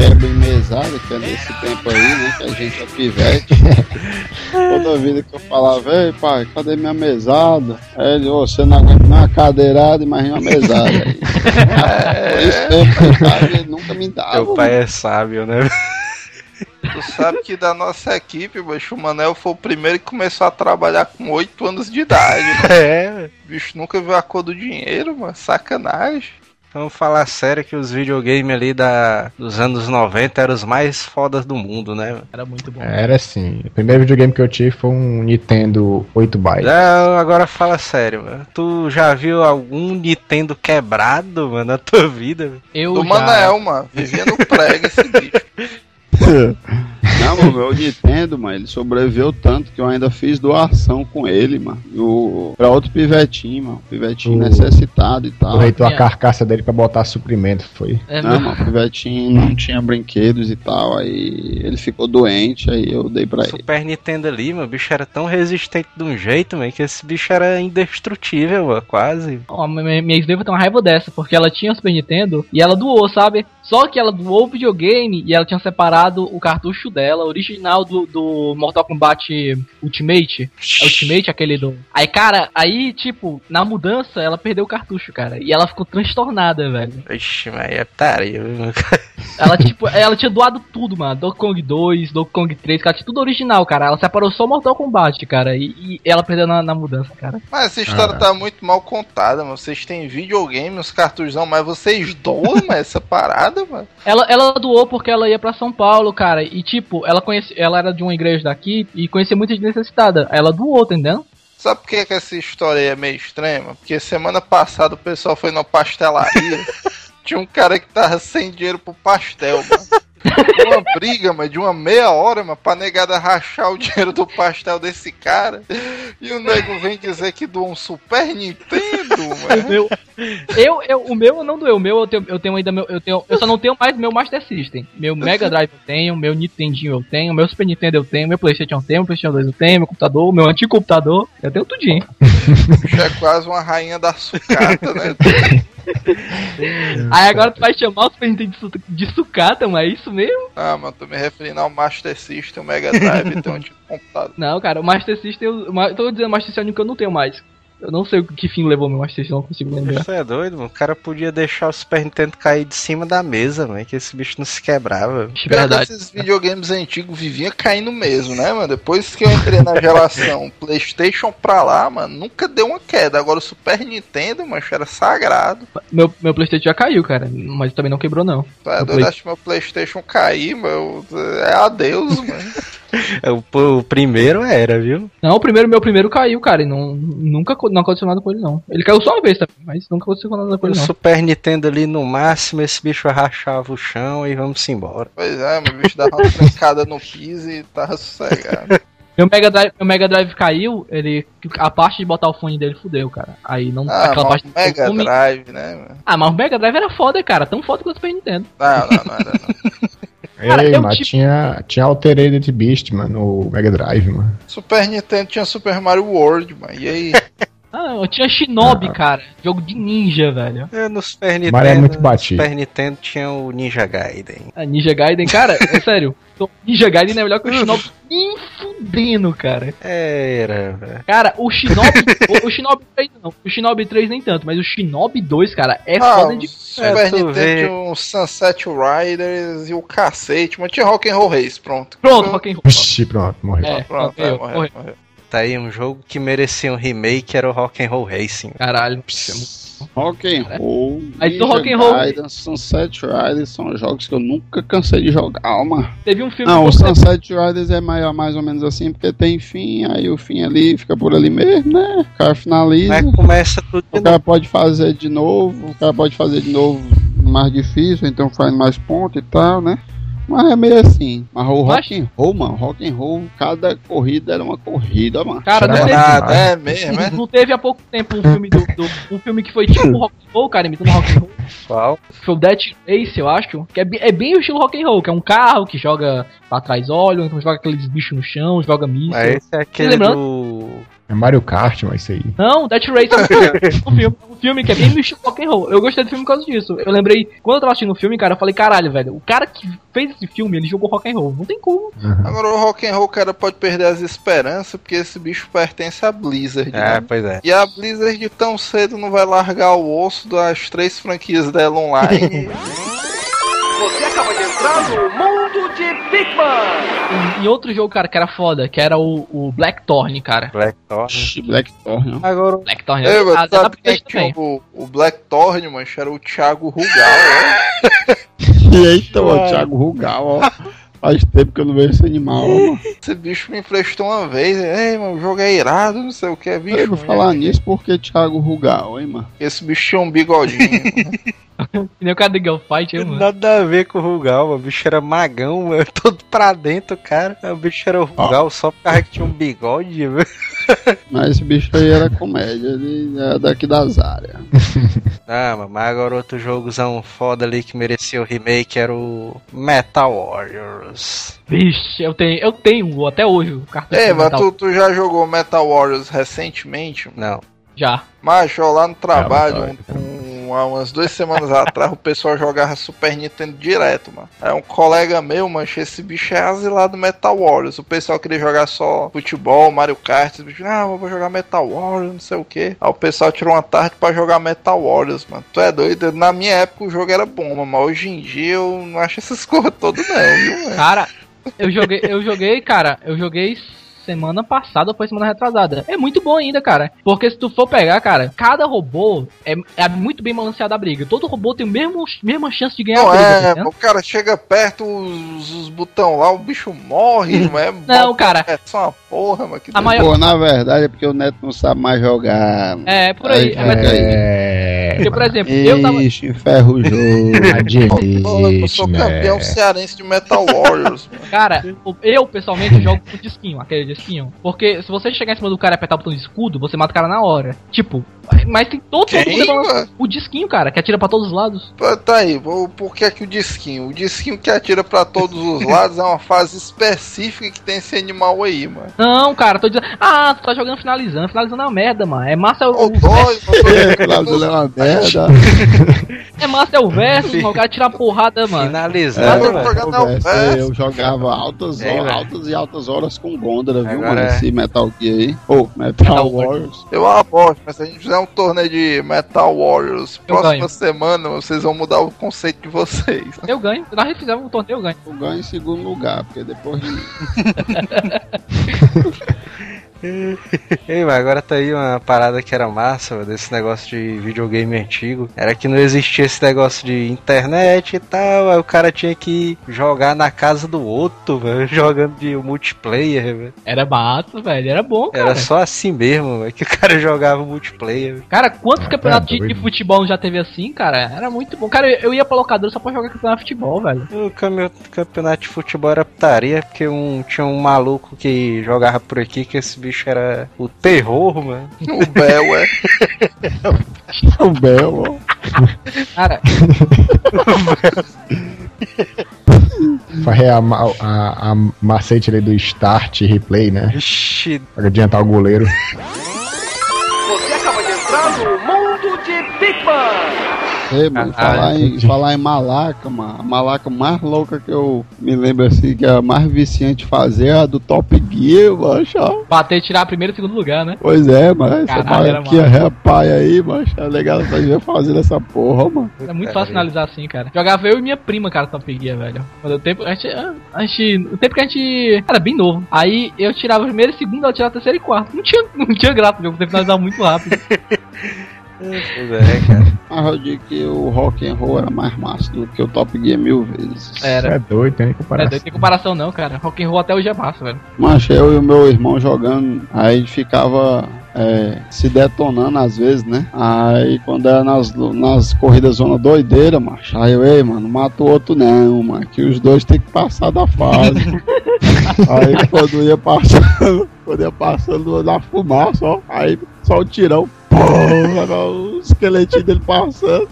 Quebra em mesada, que é nesse tempo aí, né? Que a gente é pivete. [laughs] Toda vida que eu falava, ei pai, cadê minha mesada? Aí ele, "Ô, você não aguenta nem uma cadeirada, imagina uma mesada. Aí, [laughs] Por isso mesmo, cara, ele nunca me dava. Teu pai é sábio, né? Tu sabe que da nossa equipe, bicho, o Manel foi o primeiro que começou a trabalhar com 8 anos de idade. né? [laughs] É, O bicho nunca viu a cor do dinheiro, mano. Sacanagem. Vamos falar sério que os videogames ali da, dos anos 90 eram os mais fodas do mundo, né? Era muito bom. Era assim. O primeiro videogame que eu tive foi um Nintendo 8 bytes. Não, agora fala sério, mano. Tu já viu algum Nintendo quebrado, mano, na tua vida? Eu Do já- Manel, mano. Vivia no prego esse bicho. [laughs] Não, o meu Nintendo, mano, ele sobreviveu tanto que eu ainda fiz doação com ele, mano. O, pra outro pivetinho, mano. Pivetinho O- necessitado e tal. Aproveitou a Minha- carcaça dele pra botar suprimento, foi. É, Não, mano, o pivetinho não tinha brinquedos e tal. Aí ele ficou doente, aí eu dei pra ele. Super Nintendo ali, mano, o bicho era tão resistente de um jeito, mano, que esse bicho era indestrutível, mano, quase. Ó, minha, minha ex-noiva tem uma raiva dessa, porque ela tinha o Super Nintendo e ela doou, sabe? Só que ela doou o videogame e ela tinha separado o cartucho dela, original do, do Mortal Kombat Ultimate. É Ultimate, aquele do. Aí, cara, aí, tipo, na mudança, ela perdeu o cartucho, cara. E ela ficou transtornada, velho. Ixi, mas é putaria, viu? Ela, tipo, ela tinha doado tudo, mano. Donkey Kong 2, Donkey Kong 3, cara, tinha tudo original, cara. Ela separou só Mortal Kombat, cara. E, e ela perdeu na, na mudança, cara. Mas essa história tá muito mal contada, mano. Vocês têm videogame, os cartuchos, mas vocês doam mano, essa parada, mano. Ela, ela doou porque ela ia pra São Paulo, cara. E tipo, ela conhece, ela era de uma igreja daqui e conhecia muita gente necessitada. Ela doou, entendeu? Sabe por que, que essa história aí é meio extrema? Porque semana passada o pessoal foi na pastelaria. [laughs] Tinha um cara que tava sem dinheiro pro pastel, mano. Uma briga, mas de uma meia hora, mano, pra negada rachar o dinheiro do pastel desse cara. E o nego vem dizer que doou um Super Nintendo, mano. [laughs] Meu, eu, eu, o meu não doeu. O meu eu tenho, eu tenho ainda meu, eu tenho, eu só não tenho mais meu Master System. Meu Mega [laughs] Drive eu tenho, meu Nintendinho eu tenho, meu Super Nintendo eu tenho, meu PlayStation eu tenho, meu PlayStation 2 eu tenho, meu computador, meu antigo computador, eu tenho tudinho. [laughs] Já é quase uma rainha da sucata, né? Aí agora tu vai chamar o Super Nintendo de, su- de sucata, mas é isso mesmo? Ah, mano, tô me referindo ao Master System, o Mega Drive, tem um tipo de computador. Não, cara, o Master System, eu, tô dizendo Master System é o que eu não tenho mais. Eu não sei o que fim levou meu Master System, não consigo lembrar. Você é doido, mano? O cara podia deixar o Super Nintendo cair de cima da mesa, mano, que esse bicho não se quebrava. Pior verdade. desses videogames antigos vivia caindo mesmo, né, mano? Depois que eu entrei na geração [laughs] PlayStation pra lá, mano, nunca deu uma queda. Agora o Super Nintendo, mano, era sagrado. Meu, meu PlayStation já caiu, cara, mas também não quebrou, não. Tá O doido, Play- acho que meu PlayStation cair, meu. É adeus, mano. [laughs] [laughs] O, o primeiro era, viu? Não, o primeiro, meu primeiro caiu, cara, e não, nunca não aconteceu nada com ele, não. Ele caiu só uma vez também, mas nunca aconteceu nada com O ele, não. Super Nintendo ali no máximo, esse bicho rachava o chão e vamos embora. Pois é, meu bicho dava uma trancada no piso e tava sossegado. [laughs] Meu Mega Drive, meu Mega Drive caiu, ele. A parte de botar o fone dele fudeu, cara. Aí não. Ah, aquela mas parte o Mega Drive, né, mano? Ah, mas o Mega Drive era foda, cara. Tão foda quanto o Super Nintendo. Não, não, não era não. [laughs] Cara, Ei, eu mas tipo- tinha, tinha Altered Beast, mano, no Mega Drive, mano. Super Nintendo tinha Super Mario World, mano. E aí? [laughs] Ah, eu tinha Shinobi, cara. Jogo de ninja, velho. É, no Super Nintendo. Mas é muito no batido. Super Nintendo tinha o Ninja Gaiden. A Ninja Gaiden, cara, é [laughs] sério. o Ninja Gaiden é melhor que o Shinobi nem fudendo, cara. Era, velho. Cara, o Shinobi. [laughs] o, o Shinobi 3 não. O Shinobi 3 nem tanto, mas o Shinobi 2, cara, é ah, foda o de. Super É, Nintendo tinha o Sunset Riders e o cacete, mas tinha Rock'n'Roll Race, pronto. Pronto, Rock'n'Roll. Vixe, pronto, morreu. É, Pronto, morreu, é, morreu, morreu. morreu. Tá aí um jogo que merecia um remake, era o Rock'n'Roll Racing. Caralho. Rock'n'Roll, Aí do Rock'n'Roll- Gaiden, Sunset Riders são jogos que eu nunca cansei de jogar, mano. Teve um filme Não, o Sunset Riders é mais, mais ou menos assim, porque tem fim, aí o fim ali fica por ali mesmo, né? O cara finaliza, Mas começa tudo de o cara pode fazer de novo, o cara pode fazer de novo mais difícil, então faz mais ponto e tal, né? Mas é meio assim. Mas o Mas- Rock'n'Roll, mano, Rock'n'Roll, cada corrida era uma corrida, mano. Cara, não teve, nada. É mesmo, é? não teve há pouco tempo um filme do, do- um filme que foi tipo um Rock'n'Roll, cara, imitando Rock'n'Roll. qual. Foi o Death Race, eu acho. Que é, bem- é bem o estilo rock'n'roll, que é um carro que joga pra trás óleo, então joga aqueles bichos no chão, joga míssil. Mas esse é aquele lembrando? do. É Mario Kart, mas isso aí. Não, Death Race é um filme, [laughs] um filme, um filme que é bem estilo rock'n'roll. Eu gostei do filme por causa disso. Eu lembrei, quando eu tava assistindo o filme, cara, eu falei, caralho, velho, o cara que fez esse filme, ele jogou rock'n'roll. Não tem como. Agora o Rock'n'Roll, o cara pode perder as esperanças, porque esse bicho pertence à Blizzard, É, né? pois é. E a Blizzard tão cedo não vai largar o osso das três franquias dela online. [laughs] E, e outro jogo, cara, que era foda, que era o, o Blackthorn, cara. Blackthorn. Blackthorn. Agora, Blackthorn era mano, ah, sabe da quem também. o, o Blackthorn, mancho? Era o Thiago Rugal, ó. E [laughs] eita, ó, Thiago Rugal, ó. Faz tempo que eu não vejo esse animal, mano. Esse bicho me emprestou uma vez. Ei, mano, o jogo é irado, não sei o que, bicho. Eu vou falar nisso porque Thiago Rugal, hein, mano. Esse bicho tinha um bigodinho. [laughs] Que [laughs] nem o Girl Fight, mano. nada a ver com o Rugal, mano. o bicho era magão, mano, todo pra dentro, cara. O bicho era o Rugal só por causa que tinha um bigode, velho. [laughs] Mas esse bicho aí era comédia, ele é daqui das áreas. [laughs] Ah, mano, mas agora outro jogozão foda ali que merecia o remake era o Metal Warriors. Vixe, eu tenho, eu tenho até hoje o cartão Ei, de mas tu, tu já jogou Metal Warriors recentemente? Não. Já. Ó, lá no trabalho, um- um- há umas duas semanas atrás, o pessoal jogava Super Nintendo direto, mano. Aí um colega meu, mancho, esse bicho é asilado Metal Warriors. O pessoal queria jogar só futebol, Mario Kart. Esse bicho, ah, vou jogar Metal Warriors, não sei o que. Aí o pessoal tirou uma tarde pra jogar Metal Warriors, mano. Tu é doido? Na minha época o jogo era bom, mano, mas hoje em dia eu não acho essas [laughs] coisas todas, não, viu, mano? Cara, eu joguei, eu joguei, cara, eu joguei semana passada ou foi semana retrasada. É muito bom ainda, cara. Porque se tu for pegar, cara, cada robô é, é muito bem balanceada a briga. Todo robô tem a mesmo, mesma chance de ganhar Não a briga, tá é, entendendo? o cara chega perto, os, os botão lá, o bicho morre, não é? Não, [laughs] cara. É só uma porra, mano. Que A maior- Pô, na verdade é porque o Neto não sabe mais jogar. mano. É, por aí. Aí, É, mas- É. Porque, por exemplo, eu tava. Ixi, enferrujou. Eu sou campeão né? cearense de Metal Warriors, mano. Cara, eu pessoalmente jogo com disquinho, aquele disquinho. Porque se você chegar em cima do cara e apertar o botão de escudo, você mata o cara na hora. Tipo, mas tem todo todo Quem, mundo mano? O disquinho, cara, que atira pra todos os lados. Pô, Tá aí, vou- por que que o disquinho? O disquinho que atira pra todos os lados é uma fase específica que tem esse animal aí, mano. Não, cara, tô dizendo. Ah, tu tá jogando finalizando. Finalizando é uma merda, mano. É massa o, Ô, o doido, [laughs] É, Claudio é uma merda. É massa é o verso, [laughs] mano. O cara tira porrada, mano. Finalizando, É, é eu jogava altas, É, horas, altas e altas horas com Gondra, viu, Agora mano? é. Esse Metal Gear aí. Ô, Metal, Metal Warriors. Eu aposto, mas se a gente fizer um torneio de Metal Warriors, Eu próxima ganho. semana vocês vão mudar o conceito de vocês. Eu ganho. Se nós fizermos um torneio, eu ganho. Eu ganho em segundo lugar, porque depois de. [laughs] [laughs] Ei, mas agora tá aí uma parada que era massa, velho, desse negócio de videogame antigo. Era que não existia esse negócio de internet e tal, aí o cara tinha que jogar na casa do outro, [laughs] velho, jogando de multiplayer, velho. Era massa, velho. Era bom, cara. Era só assim mesmo, velho, que o cara [laughs] jogava multiplayer. velho. Cara, quantos Ah, campeonatos tá de, de futebol já teve assim, cara? Era muito bom. Cara, eu ia pra locadora só pra jogar campeonato de futebol, velho. O cam- campeonato de futebol era putaria, porque um, tinha um maluco que jogava por aqui, que esse bicho era o terror, mano. O Bel é. [laughs] O Bel, ó. Cara, Fazer a, ma- a, a macete ali do start e replay, né? Ixi, Pra adiantar o goleiro. Ei, mano, falar em, falar em malaca, mano. A malaca mais louca que eu me lembro assim, que é a mais viciante de fazer é a do Top Gear, mancho. ó. Bater e tirar primeiro e segundo lugar, né? Pois é, mano. Essa malaquinha massa. repaia aí, mancho. É legal pra ver fazendo essa porra, mano. É muito fácil finalizar assim, cara. Jogava eu e minha prima, cara, Top Gear, velho. Quando o tempo. A gente, a gente. O tempo que a gente era bem novo. Aí eu tirava o primeiro e segundo, ela tirava o terceiro e quarto. Não tinha, [laughs] não tinha graça jogo, você finalizava muito rápido. [laughs] pois é, cara. [laughs] Mas eu digo que o rock and roll era mais massa do que o Top Gear mil vezes. Era. É doido, tem nem É, comparação. não tem comparação não, cara. Rock and roll até hoje é massa, velho. Mas eu e o meu irmão jogando, aí ficava é, se detonando às vezes, né? Aí quando era nas, nas corridas zona doideira, macho, aí eu, ei, mano, mata o outro não, mano, que os dois tem que passar da fase. [laughs] aí quando ia passando, quando ia passando na fumaça, ó, aí só o tirão, pô, o esqueletinho dele passando.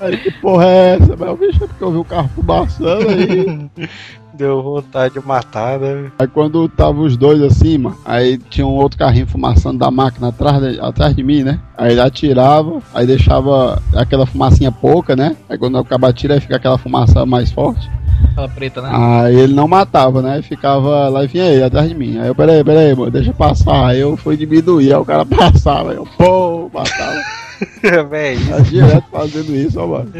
Aí que porra é essa? Mas o bicho é porque eu vi o carro fumaçando aí. [laughs] Deu vontade de matar, né? Aí quando tava os dois assim, mano, aí tinha um outro carrinho fumaçando da máquina atrás de, atrás de mim, né? Aí ele atirava, aí deixava aquela fumacinha pouca, né? Aí quando acaba atira, aí fica aquela fumaça mais forte. Aquela preta, né? Aí ele não matava, né? Ficava lá e vinha ele atrás de mim. Aí eu, peraí, peraí, mano, deixa eu passar. Aí eu fui diminuir, aí o cara [laughs] passava, aí eu, pô, matava. [laughs] Velho. Tá direto fazendo isso, ó, mano.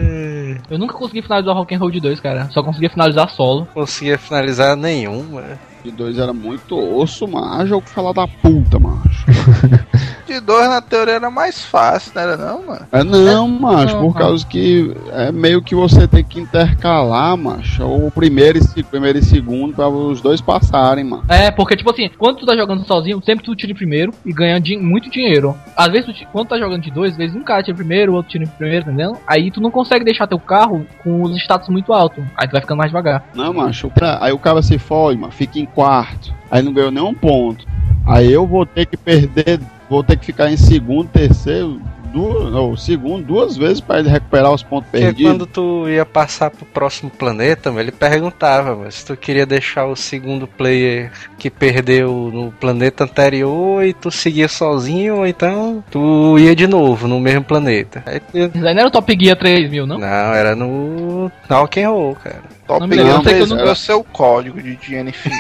Eu nunca consegui finalizar o Rock and Roll de 2, cara. Só conseguia finalizar solo. Conseguia finalizar nenhum, mano. De dois era muito osso, mano. Ah, jogo falar da puta, macho. [laughs] De dois na teoria era mais fácil, não era não, mano? É não, macho, Não, por causa que é meio que você tem que intercalar, macho, o primeiro e, primeiro e segundo pra os dois passarem, mano. É, porque, tipo assim, quando tu tá jogando sozinho, sempre tu tira primeiro e ganha din- muito dinheiro. Às vezes, tu quando tu tá jogando de dois, às vezes um cara tira primeiro, o outro tira primeiro, entendeu? Aí tu não consegue deixar teu carro com os status muito altos. Aí tu vai ficando mais devagar. Não, macho, aí o cara se foge, mano, fica em quarto, aí não ganhou nenhum ponto. Aí eu vou ter que perder, vou ter que ficar em segundo, terceiro, duas, não, segundo, duas vezes pra ele recuperar os pontos Porque perdidos. quando tu ia passar pro próximo planeta, mano, ele perguntava mano, se tu queria deixar o segundo player que perdeu no planeta anterior e tu seguia sozinho, ou então tu ia de novo no mesmo planeta. Aí tu... Não era o Top Gear 3000, não? Não, era no Rock and Roll, cara. Top Não Gear eu sei que eu 3 nunca- era o seu código de DNF.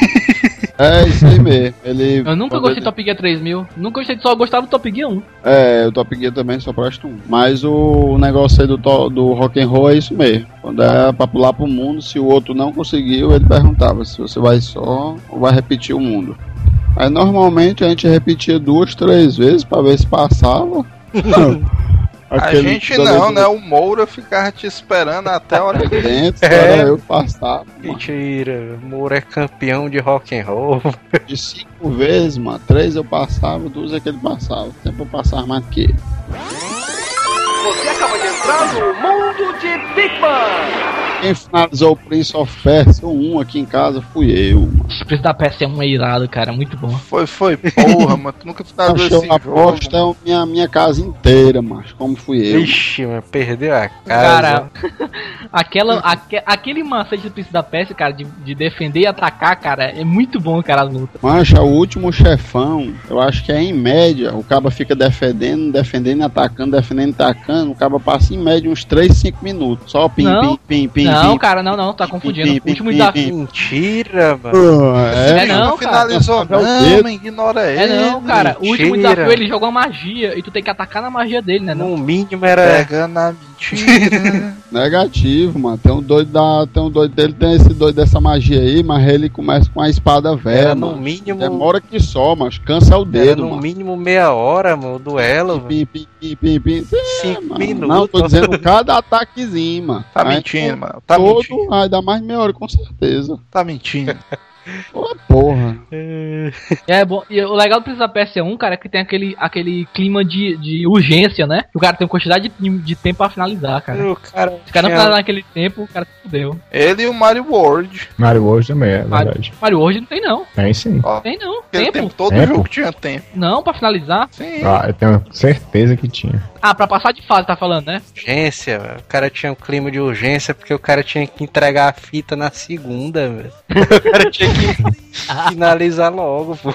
É, isso aí mesmo. Ele, [laughs] Eu nunca gostei do Top Gear 3000. Nunca gostei, só gostava do Top Gear 1. É, o Top Gear também só presta um. Mas o negócio aí do, to- do rock and roll é isso mesmo. Quando é pra pular pro mundo, se o outro não conseguiu, ele perguntava se você vai só ou vai repetir o mundo. Aí normalmente a gente repetia duas, três vezes pra ver se passava. [laughs] A gente não, né? O Moura ficava te esperando até a hora que Dentro, [laughs] É. era eu que passava. mano. Mentira, Moura é campeão de rock and roll. [laughs] De cinco vezes, mano, três eu passava, duas é que ele passava. Sempre eu passava mais que ele. No mundo de Big Bang. Quem finalizou o Prince of Persia 1 aqui em casa fui eu, mano. O preço da peça é um irado, cara. Muito bom. Foi, foi, porra, mano. Tu nunca finalizou esse jogo. aposta é a minha, minha casa inteira, mas como fui eu. Ixi, mano, perdeu a casa. Cara, [laughs] aquela, aque- aquele macete do preço da peça, cara, de, de defender e atacar, cara, é muito bom, cara, as lutas. Mancha, o último chefão, eu acho que é em média, o caba fica defendendo, defendendo, atacando, defendendo, atacando, o caba passa em média uns 3, 5 minutos. Só pim, Não. pim, pim, pim, não, pim. cara, não, não, tá confundindo. pim, O último pim, desafio. pim. Mentira, mano. É, é, não, não cara. finalizou, É o não, mas ignora ele. É não, cara. O último mentira. desafio ele joga uma magia e tu tem que atacar na magia dele, né? Não? No mínimo era. Pega na mentira. [laughs] negativo, mano. Tem um doido da, tem um doido dele, tem esse doido dessa magia aí, mas ele começa com a espada velha, Era no mano. mínimo. Demora que só, mas cansa o Era dedo, no mano. mínimo meia hora, mano, o duelo. Pim, pim, pim, pim, pim. É, Cinco mano. minutos. Não, tô dizendo cada ataquezinho, mano. Tá Aí, mentindo, mano. Tá todo, mentindo. vai dar mais meia hora, com certeza. Tá mentindo. [laughs] Ô, porra. É bom. E o legal do Prince of Persia 1, cara, é que tem aquele, aquele clima de, de urgência, né? O cara tem uma quantidade de, de tempo pra finalizar, cara. O cara. Se o cara não finalizar naquele tempo, o cara se fudeu. Ele e o Mario World. Mario World também, é Mario, verdade. Mario World não tem, não. Tem sim. Ó, Tem não. Tempo? tempo todo Tempo? jogo tinha tempo. Não, pra finalizar. Sim. Ah, eu tenho certeza que tinha. Ah, pra passar de fase, tá falando, né? Urgência, velho. o cara tinha um clima de urgência porque o cara tinha que entregar a fita na segunda, velho. [laughs] O cara tinha que [laughs] finalizar logo, pô.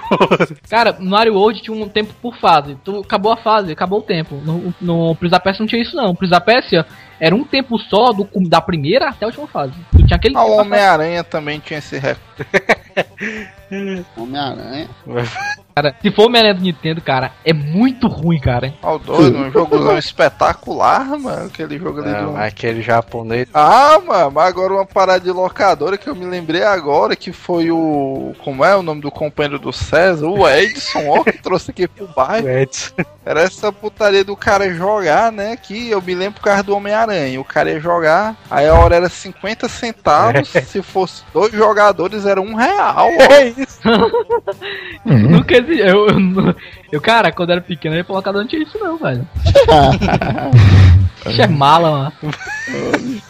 Cara, no Mario World tinha um tempo por fase. Tu, acabou a fase, acabou o tempo. No, no Prince of Persia não tinha isso, não. O Prince of Persia era um tempo só do, da primeira até a última fase. Tu tinha aquele Ah, o Homem-Aranha também tinha esse recorde. [laughs] Homem-Aranha. Cara, se for o Homem-Aranha do Nintendo, cara, é muito ruim, cara. Ó, o doido, um jogozão espetacular, mano. Aquele jogo ali Não, do. aquele japonês. Ah, mano, mas agora uma parada de locadora que eu me lembrei agora, que foi o. Como é o nome do companheiro do César? O Edson, ó, que trouxe aqui pro bairro. Edson. Era essa putaria do cara jogar, né? Que eu me lembro por causa do Homem-Aranha. O cara ia jogar, aí a hora era 50 centavos. se fosse dois jogadores, era um real. ó. É isso. [laughs] Hum, Nunca exi- eu, eu, eu, cara, quando era pequeno, eu ia pra locadora não tinha isso, não, velho. [laughs] Isso é mala, mano.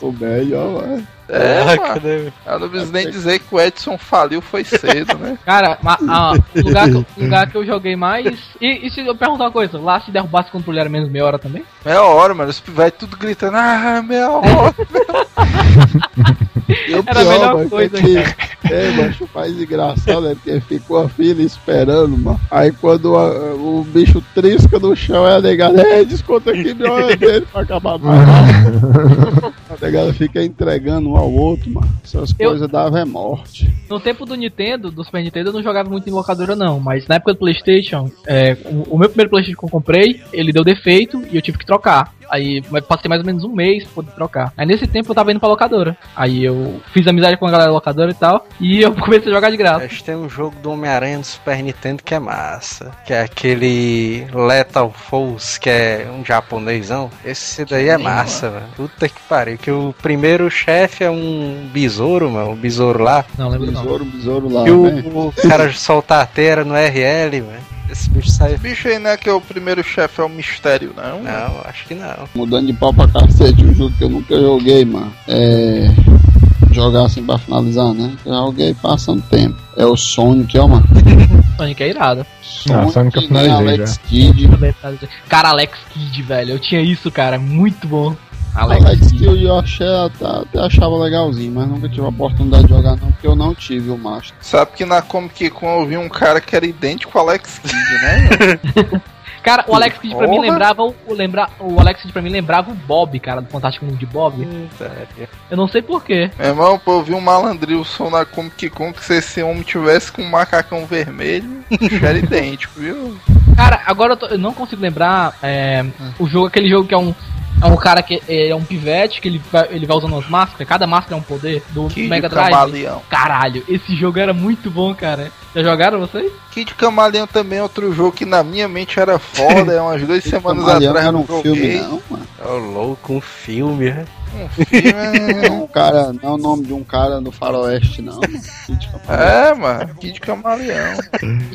O melhor, mano. É, mano. cadê? Eu não preciso nem dizer que o Edson faliu foi cedo, né? [laughs] Cara, ma- ah, o lugar, que, lugar que eu joguei mais. E, e se eu perguntar uma coisa, lá se derrubasse o controle era menos meia hora também? Meia hora, mano. Os vai tudo gritando, ah, meia hora. [laughs] E o Era a melhor mano, coisa, que, é, mas o mais engraçado é porque ficou a fila esperando, mano. Aí quando a- o bicho trisca no chão, é a negada, é, desconta aqui minha hora dele pra acabar mais [laughs] A negada fica entregando um ao outro, mano. Essas Eu- coisas davam é morte. No tempo do Nintendo, do Super Nintendo, eu não jogava muito em locadora, não. Mas na época do PlayStation, é, o, o meu primeiro PlayStation que eu comprei, ele deu defeito e eu tive que trocar. Aí passei mais ou menos um mês pra poder trocar. Aí nesse tempo eu tava indo pra locadora. Aí eu fiz amizade com a galera da locadora e tal. E eu [laughs] comecei a jogar de graça. Mas tem um jogo do Homem-Aranha do Super Nintendo que é massa. Que é aquele Lethal Force, que é um japonesão. Esse daí é massa, velho. Puta que pariu. Que o primeiro chefe é um besouro, mano. Um besouro lá. Não, lembro não. Besouro, besouro lá, E né? o, o cara solta a teira no RL, velho. Esse bicho sai. Bicho aí, né? Que o primeiro chefe é o mistério, não? Não, acho que não. Mudando de pau pra cacete, um jogo que eu nunca joguei, mano. É. Jogar assim pra finalizar, né? Eu joguei passando tempo. É o Sonic, ó, mano. [laughs] Sonic é irado. Ah, Sonic eu finalizei Alex Kidd. Cara, Alex Kidd, velho. Eu tinha isso, cara. Muito bom. Alex Kidd eu achei, até, até achava legalzinho, mas nunca tive a oportunidade de jogar não, porque eu não tive o Master. Sabe que na Comic Con eu vi um cara que era idêntico ao Alex Kidd, né? [laughs] Cara, o Alex Kidd pra mim lembrava o, o lembra, o Alex Kidd pra mim lembrava o Bob, cara, do Fantástico Mundo de Bob. Eu não sei porquê. Meu irmão, pô, eu vi um malandrilson na Comic Con que se esse homem tivesse com um macacão vermelho, era idêntico, viu? Cara, agora eu, tô- eu não consigo lembrar é, o jogo, aquele jogo que é um. É um cara que é, é um pivete que ele vai, ele vai usando as máscaras, cada máscara é um poder do Kid Mega Drive. Camaleão. Caralho, esse jogo era muito bom, cara. Já jogaram vocês? Kid Camaleão também é outro jogo que na minha mente era foda, é umas duas [laughs] semanas Camaleão atrás era eu um joguei. filme, não, mano. Ô, louco, um filme, né? Filme, É um cara, não é o nome de um cara no faroeste, não. mano. Kid Camaleão. É, mano, Kid Camaleão.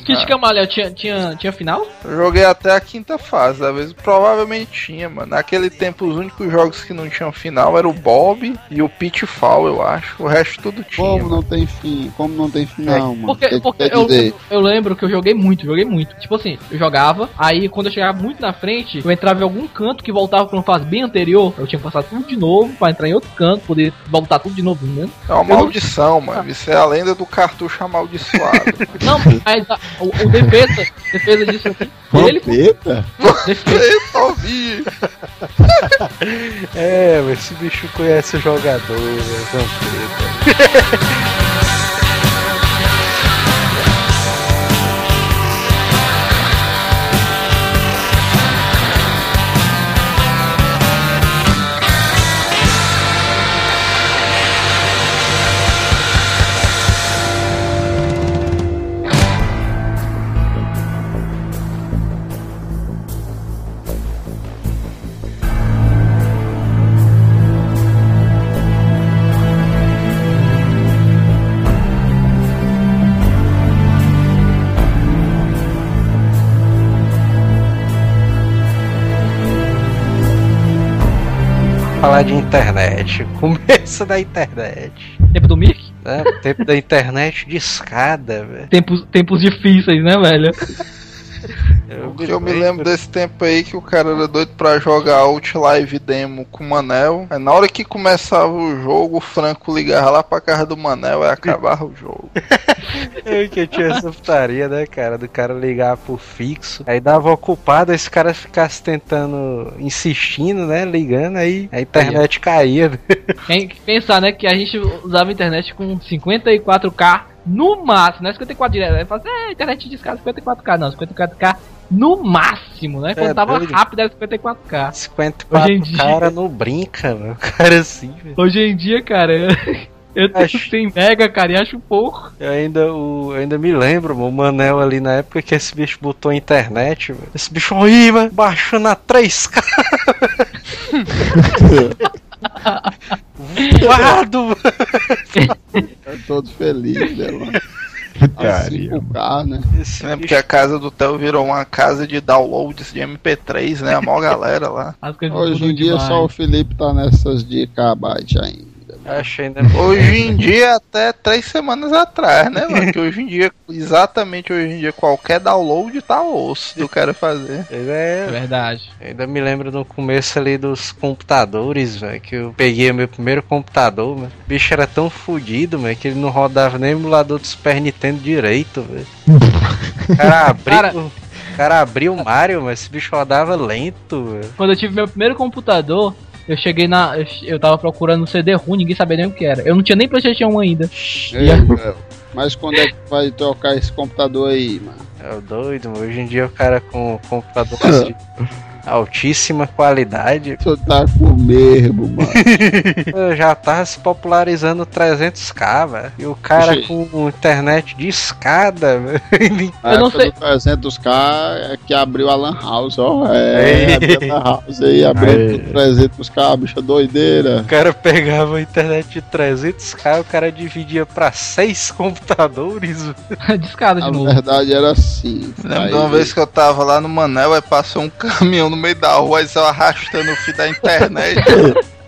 Kid Camaleão tinha, tinha, tinha final? Eu joguei até a quinta fase, às vezes provavelmente tinha, mano. Naquele tempo os únicos jogos que não tinham final era o Bob e o Pitfall, eu acho. O resto tudo tinha. Como mano. não tem fim? Como não tem final, mano? Porque, Quer- porque eu, dizer, eu lembro que eu joguei muito, joguei muito. Tipo assim, eu jogava, aí quando eu chegava muito na frente, eu entrava em algum canto que voltava pra uma fase bem anterior. Eu tinha que passar tudo de novo pra entrar em outro canto, poder voltar tudo de novo, né? É uma maldição, mano. Isso é a lenda do cartucho amaldiçoado. [laughs] Não, mas a- o, o defesa, defesa disso aqui, ele Vampeta? defesa. Eita, ouvi! É, mas esse bicho conhece o jogador, né? Vampeta. [laughs] internet. [laughs] Começo da internet. Tempo do Mickey? Né? Tempo da internet de escada, velho. Tempos, tempos difíceis, né, velho? [laughs] Eu, Porque eu me lembro desse tempo aí que o cara era doido pra jogar Outlive Demo com o Manel. Aí na hora que começava o jogo, o Franco ligava lá pra casa do Manel e acabava o jogo. [laughs] Eu que eu tinha essa putaria, né, cara? Do cara ligar pro fixo. Aí dava ocupado, esse cara ficasse tentando, insistindo, né? Ligando, aí a internet caía. né? Tem que pensar, né, que a gente usava a internet com 54k no máximo, não é 54 direto. Aí fala assim, é, internet de escada 54k, não, 54k no máximo, né? Quando É tava doido. rápido era 54k. 54 Hoje em dia- cara não brinca, meu. [laughs] O cara assim, velho. Hoje em dia, cara, eu, [laughs] eu tenho Acho- 100 mega, cara, e acho pouco. Eu ainda, o, eu ainda me lembro, mano, o Manel ali na época que esse bicho botou a internet, velho. Esse bicho aí, mano, baixando a 3K. [laughs] Voado, mano. É todo feliz, né, Putaria. 5K, né? Esse Lembro bicho- que a casa do Theo virou uma casa de downloads de MP3, né? A maior [laughs] galera lá. Hoje em dia demais. só o Felipe tá nessas de kbyte ainda. Acho ainda. Hoje em dia, até três semanas atrás, né, mano? Que hoje em dia, exatamente hoje em dia, qualquer download tá osso do cara fazer. É é, verdade. ainda me lembro no começo ali dos computadores, velho, que eu peguei meu primeiro computador, mano. O bicho era tão fodido, velho, que ele não rodava nem emulador do Super Nintendo direito, velho. O cara [laughs] abriu. Cara- O cara abriu o Mario, mas esse bicho rodava lento, velho. Quando eu tive meu primeiro computador, eu cheguei na. Eu, tava procurando um CD ruim, ninguém sabia nem o que era. Eu não tinha nem PlayStation 1 ainda. Ei, Mas quando é que vai trocar esse computador aí, mano? É o doido, mano. Hoje em dia o cara com computador de [laughs] altíssima qualidade Tu tá com mesmo, mano. [laughs] já tá se popularizando 300k, velho. E o cara Poxa. com internet de escada, velho. [laughs] Na Eu não época sei- do 300k é que abriu a Lan House, ó. É, [laughs] abriu a Lan House aí, abriu Aí. pro 300k, bicha doideira. O cara pegava a internet de 300k, o cara dividia pra seis computadores. velho. Discada de Na novo. verdade era assim. Lembro de uma vez que eu tava lá no Manel, aí passou um caminhão no meio da rua, aí só arrastando o fio da internet. [laughs]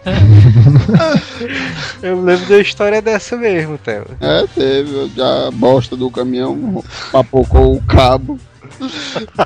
Eu lembro da história dessa mesmo, Theo. É, teve, já a bosta do caminhão papocou o cabo.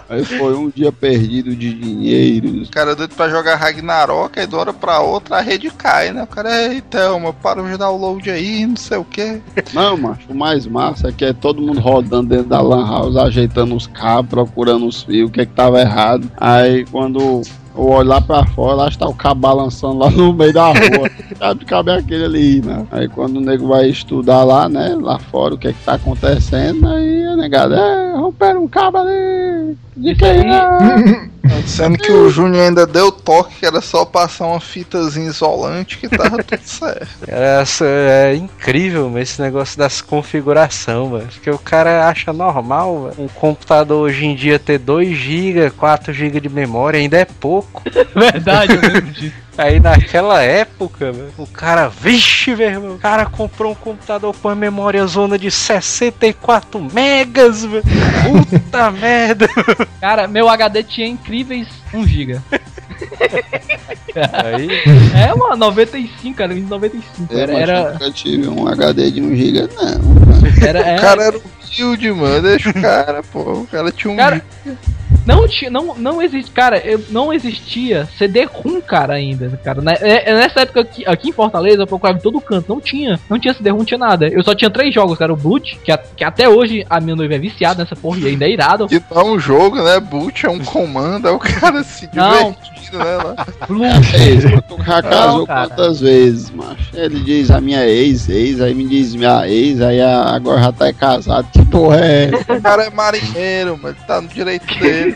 Aí foi um dia perdido de dinheiro. O cara doido pra jogar Ragnarok, aí de uma hora pra outra a rede cai, né? O cara, ei, Thelma, para de download aí, não sei o que. Não, macho, o mais massa é que é todo mundo rodando dentro da Lan House, ajeitando os cabos, procurando os fios, o que é que tava errado. Aí quando eu olho lá pra fora, lá está o cabo balançando lá [laughs] no meio da rua. Sabe que cabe aquele ali, né? Aí quando o nego vai estudar lá, né, lá fora, o que é que tá acontecendo, aí a negada, é, romperam um cabo ali. De quem é? [laughs] Sendo que o Júnior ainda deu toque que era só passar uma fitazinha isolante que tava tudo [laughs] certo. Essa é incrível, mas esse negócio das configuração, velho. Porque o cara acha normal, velho. Um computador hoje em dia ter 2 GB, 4 GB de memória ainda é pouco. [laughs] Verdade, eu lembro disso. Aí naquela época, velho, o cara, vixe, meu irmão, o cara comprou um computador com a memória zona de 64 megas, velho. Puta [laughs] merda. Cara, meu HD tinha incríveis 1 GB. [laughs] Aí, É, mano, 95, cara, 95. É, Era, nunca tive um HD de 1 GB, não. era, O era- cara era humilde, mano. Deixa o cara, pô. O cara tinha um. Cara, não tinha, não, não existe, cara, eu, não existia CD ROM, cara, ainda, cara. Na- é- é nessa época aqui, aqui em Fortaleza, eu procurava em todo canto, não tinha, não tinha CD ROM, não tinha nada. Eu só tinha três jogos, cara, o Blood, que, a- que até hoje a minha noiva é viciada nessa porra e ainda é irado. Que não é um jogo, né? Boot é um comando, é o cara se Não. divertindo, né? Lá. Tu já casou quantas vezes, macho? Ele diz a minha ex, ex, aí me diz minha ex, aí a- agora já tá casado. Que porra é? O cara é marinheiro, mas tá no direito dele.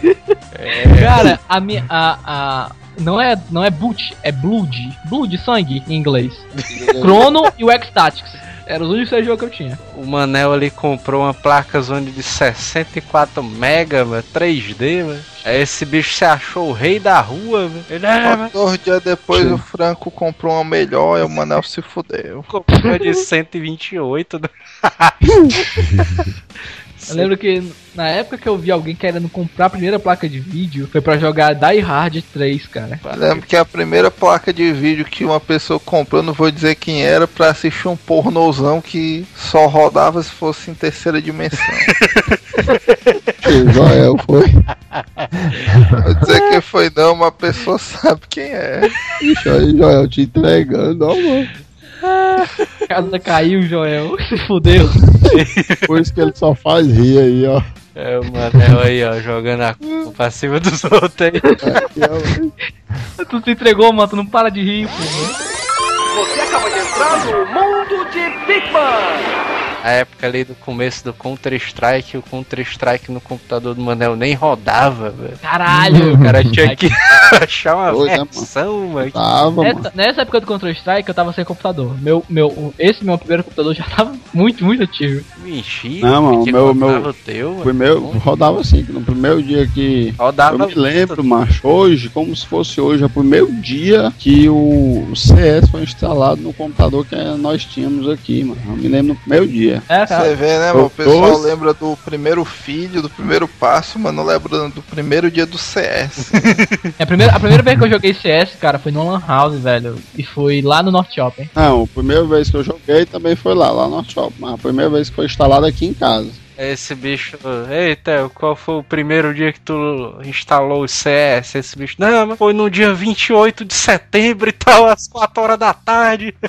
Cara, a minha, a, a, não é, não é boot, é blood, blood, sangue, em inglês. [laughs] Chrono e o X-Tactics. Eram os únicos jogos que eu tinha. o Manel ali comprou uma placa zona de 64 mega, velho, 3D, velho. Aí esse bicho se achou o rei da rua, velho. Ele é, velho. Dois dias depois o Franco comprou uma melhor e o Manel se fudeu. comprou de 128, né? [laughs] Eu lembro que na época que eu vi alguém querendo comprar a primeira placa de vídeo, foi pra jogar Die Hard 3, cara. Eu lembro que a primeira placa de vídeo que uma pessoa comprou, não vou dizer quem era, pra assistir um pornozão que só rodava se fosse em terceira dimensão. [laughs] Joel foi. Vou dizer quem foi não, uma pessoa sabe quem é. Ixi, aí, Joel te entregando, ó, mano. A [laughs] casa caiu, Joel. [laughs] Se fudeu. Por isso que ele só faz rir aí, ó. É o Manel aí, ó, jogando a culpa pra cima dos outros aí. Ó. [laughs] Tu se entregou, mano. Tu não para de rir, pô. Você acaba de entrar no mundo de Big Man. A época ali do começo do Counter-Strike, o Counter-Strike no computador do Manel nem rodava, velho. Caralho. O cara tinha que [laughs] achar uma Pois é, mano. versão, mano. Tava, mano. Nessa, nessa época do Counter-Strike eu tava sem computador. Meu, meu, esse meu primeiro computador já tava [laughs] muito, muito antigo. Mentira. Não, mano, meu- meu- o teu, mano. Primeiro, rodava assim, que no primeiro dia que. Rodava Eu me lembro, macho, hoje, como se fosse hoje, é o primeiro dia que o CS foi instalado no computador que nós tínhamos aqui, mano. Eu me lembro no primeiro dia. É, cara. Você vê, né, mano? O pessoal tô- lembra do primeiro filho, do primeiro passo, mas não lembra do primeiro dia do CS. [laughs] É, a, primeira, a primeira vez que eu joguei CS, cara, foi no Lan House, velho. E foi lá no North Shopping. Não, a primeira vez que eu joguei também foi lá, lá no Shop, mas a primeira vez que foi instalado aqui em casa. Esse bicho. Eita, qual foi o primeiro dia que tu instalou o CS? Esse bicho. Não, mas foi no dia 28 de setembro e tal, [laughs] às 4 horas da tarde. [laughs]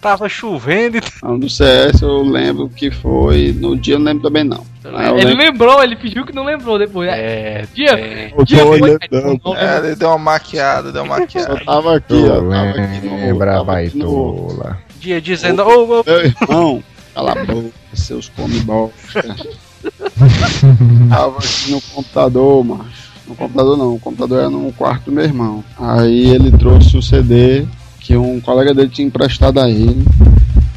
Tava chovendo e Não, do CS eu lembro que foi. No dia eu não lembro também não. Eu Ele lembro. lembrou, ele fingiu que não lembrou depois. É, Dia, é. Eu dia foi, é, ele deu uma maquiada, deu uma Eu maquiada. tava aqui, ó. Tava aqui no. Lembra, tava vai aqui no. Dia dizendo, ô, ô, meu irmão, cala a boca, seus come bosta. [laughs] Tava aqui no computador, macho. No computador não, o computador era no quarto do meu irmão. Aí ele trouxe o CD que um colega dele tinha emprestado a ele.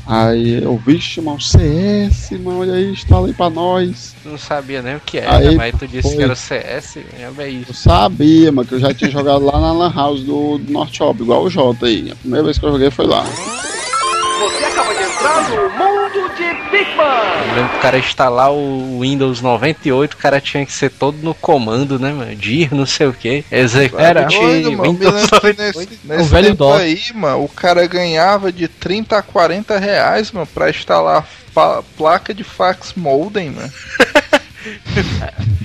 Aí eu, vixe, mano, CS, mano, olha aí, instala aí pra nós. não sabia nem o que era, Aí mas tu disse foi. que era o CS, é bem Eu isso. sabia, mano, que eu já tinha jogado lá na Lan House do, do North Shop, igual o Jota aí. A primeira vez que eu joguei foi lá. Você acaba de entrar no mundo de Big Man. Eu lembro que o cara instalar o Windows 98, o cara tinha que ser todo no comando, né, mano? Dir, não sei o que. Executar Era. Doido, mano. Me Windows lembro que 98. nesse, nesse velho tempo DOS. aí, mano, o cara ganhava de 30 a 40 reais, mano, pra instalar placa de fax modem, mano. [laughs]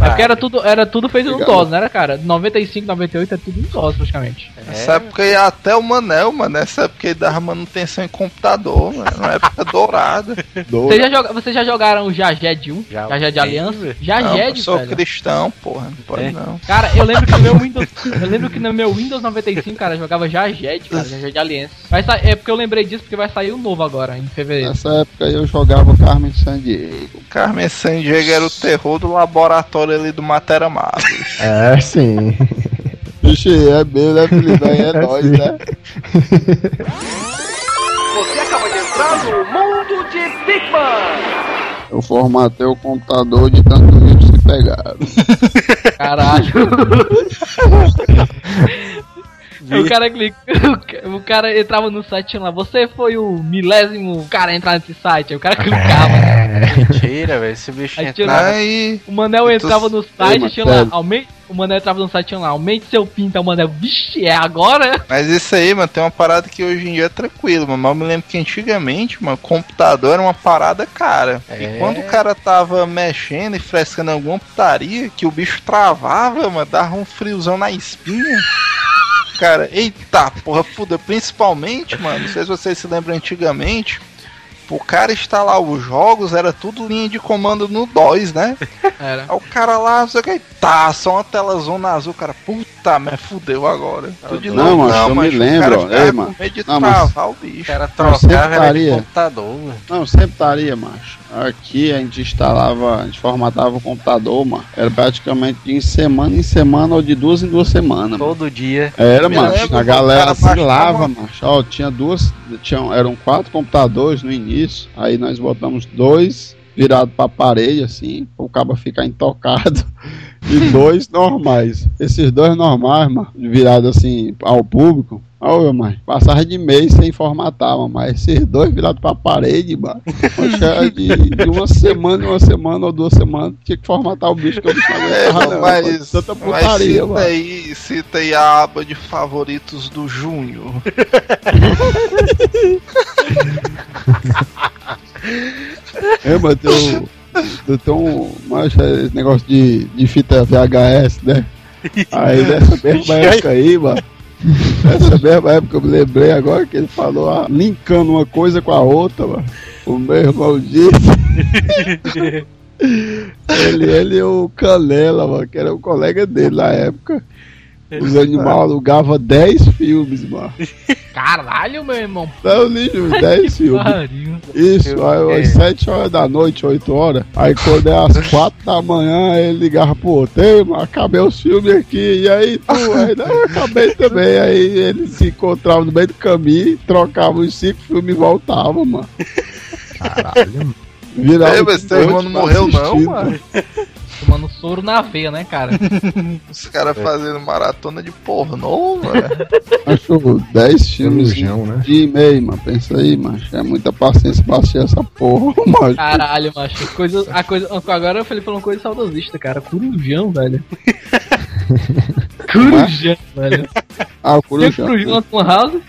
É porque era tudo, era tudo feito no Obrigado. DOS, era, cara? 95, 98 é tudo em DOS praticamente. Nessa época ia até o Manel, mano. Nessa época ele dava manutenção em computador, mano. Na época dourada. [laughs] Vocês já, joga, vocês já jogaram o Jaged 1? Já. Jaged Aliança? Não, eu Jaged, sou velho. cristão, porra. Não pode É. não. Cara, eu lembro que no meu [laughs] Windows. Eu lembro que no meu Windows 95, cara, eu jogava Jaged, cara, Jaged Aliança. Sa- é porque eu lembrei disso porque vai sair o novo agora, em fevereiro. Nessa época aí eu jogava Carmen Sandiego. Carmen Sandiego era o terror do laboratório ali do Matera Matos. É, sim. [laughs] Vixe, é meu, né, Felipe? Aí é [laughs] nóis, né? Você acaba de entrar no mundo de Big Man. Eu formatei o computador de tanto vírus que pegaram. [laughs] Caralho. [laughs] o cara clica, o cara entrava no site tinha lá, você foi o milésimo cara a entrar nesse site, aí o cara clicava. É. Mentira, velho. Esse bicho entrava. Aí, O Manel E tu- entrava no site mas tinha lá, sério. O Manel entrava no site lá, aumente seu pinto, aí o Manel, vixe, é agora? mas isso aí, mano, tem uma parada que hoje em dia é tranquilo, mano. Mas eu me lembro que antigamente, mano, computador era uma parada cara. É. E quando o cara tava mexendo e frescando alguma putaria, que o bicho travava, mano, dava um friozão na espinha. Cara, eita porra, fudeu. Principalmente, mano, não sei se vocês se lembram antigamente. O cara instalar os jogos era tudo linha de comando no DOS, né? [laughs] Era. Aí o cara lá, não sei o que, tá, só uma tela zona azul, cara, puta, mas fudeu agora. Tudo de Não, novo, mas eu me mas o lembro, cara com mano. Não, mas- o O bicho. cara Não, trocava de secretaria. computador, mano. Não, sempre estaria, macho. Aqui a gente instalava, a gente formatava o computador, mano. Era praticamente de semana em semana ou de duas em duas semanas, mano. Todo dia. Era, Me macho. lembro, A o galera cara se lava, macho. Ó, tinha duas. Tinham, eram quatro computadores no início. Aí nós botamos dois virados pra parede, assim, o cabo ficar intocado. [laughs] e dois normais. Esses dois normais, mano, virados assim ao público. Olha, mãe, passava de mês sem formatar, mano, mas esses dois virados pra parede, mano. Poxa, de, de uma semana em uma semana ou duas semanas, tinha que formatar o bicho que eu não É, não, mas. Tanta mas putaria, cita mano. aí, cita aí a aba de favoritos do Júnior. [laughs] [laughs] É, mas tem, eu tem um. Mas esse negócio de, de fita VHS, né? Aí nessa mesma [laughs] época aí, mano. Nessa mesma época eu me lembrei agora que ele falou, ah, linkando uma coisa com a outra, mano. O meu irmão disse. [laughs] ele, ele e o Canela, mano, que era o colega dele na época. Os animais alugavam 10 filmes, mano. Caralho, meu irmão. Não, lixo, 10 filmes. Isso, aí às 7 horas da noite, 8 horas. Aí quando é às 4 da manhã, ele ligava pro mano, acabei os filmes aqui, e aí tu? [laughs] Aí não, eu acabei também. Aí eles se encontravam no meio do caminho, trocavam os 5 filmes e voltavam, mano. Caralho, mano. Virava É, mas teu irmão não morreu não, mano. Tomando soro na veia, né, cara? [laughs] Os caras fazendo maratona de pornô, mano. Achou 10 filmes Ilujão, né? de e-mail, mano. Pensa aí, macho. É muita paciência pra assistir essa porra, [laughs] mano. Caralho, macho. Coisa, a coisa, agora o Felipe falou uma coisa saudosista, cara. Corujão, velho. [laughs] Corujão, velho. Ah, o Tem Corujão. corujão na tua house?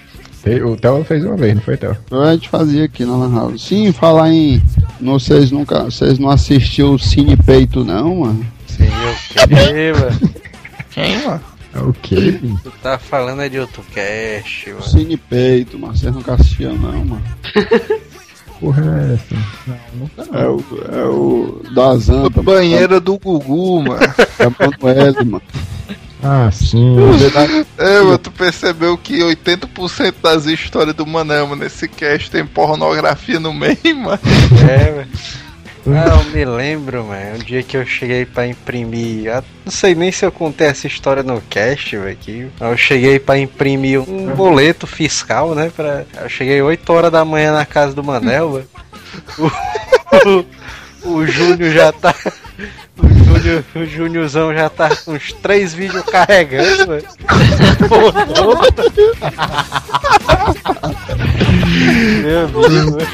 O Theo fez uma vez, não foi, Theo? A gente fazia aqui na Lan House. Sim, falar em. não- Vocês nunca. Vocês não assistiram o Cine Peito, não, mano? Sim, o quê, mano? Quem, mano? É o quê? Tu tá falando é de outro cast, mano. Cine Peito, mano. Vocês nunca assistiam, não, mano. Porra é essa? É o. É o. Da Zanta. Banheira do Gugu, mano. É Manoel, mano. Ah, sim. É, [laughs] mano, tu percebeu que 80% das histórias do Manama nesse cast tem pornografia no meio, mano. É, [laughs] velho. Ah, eu me lembro, mano. Um dia que eu cheguei pra imprimir. Não sei nem se eu contei essa história no cast, velho. que Eu cheguei pra imprimir um boleto fiscal, né? Pra... Eu cheguei 8 horas da manhã na casa do Manel, velho. [laughs] O, o, o Júnior já tá. O Júnior, o Júniorzão já tá com uns três vídeos carregando, velho. Meu Deus, velho.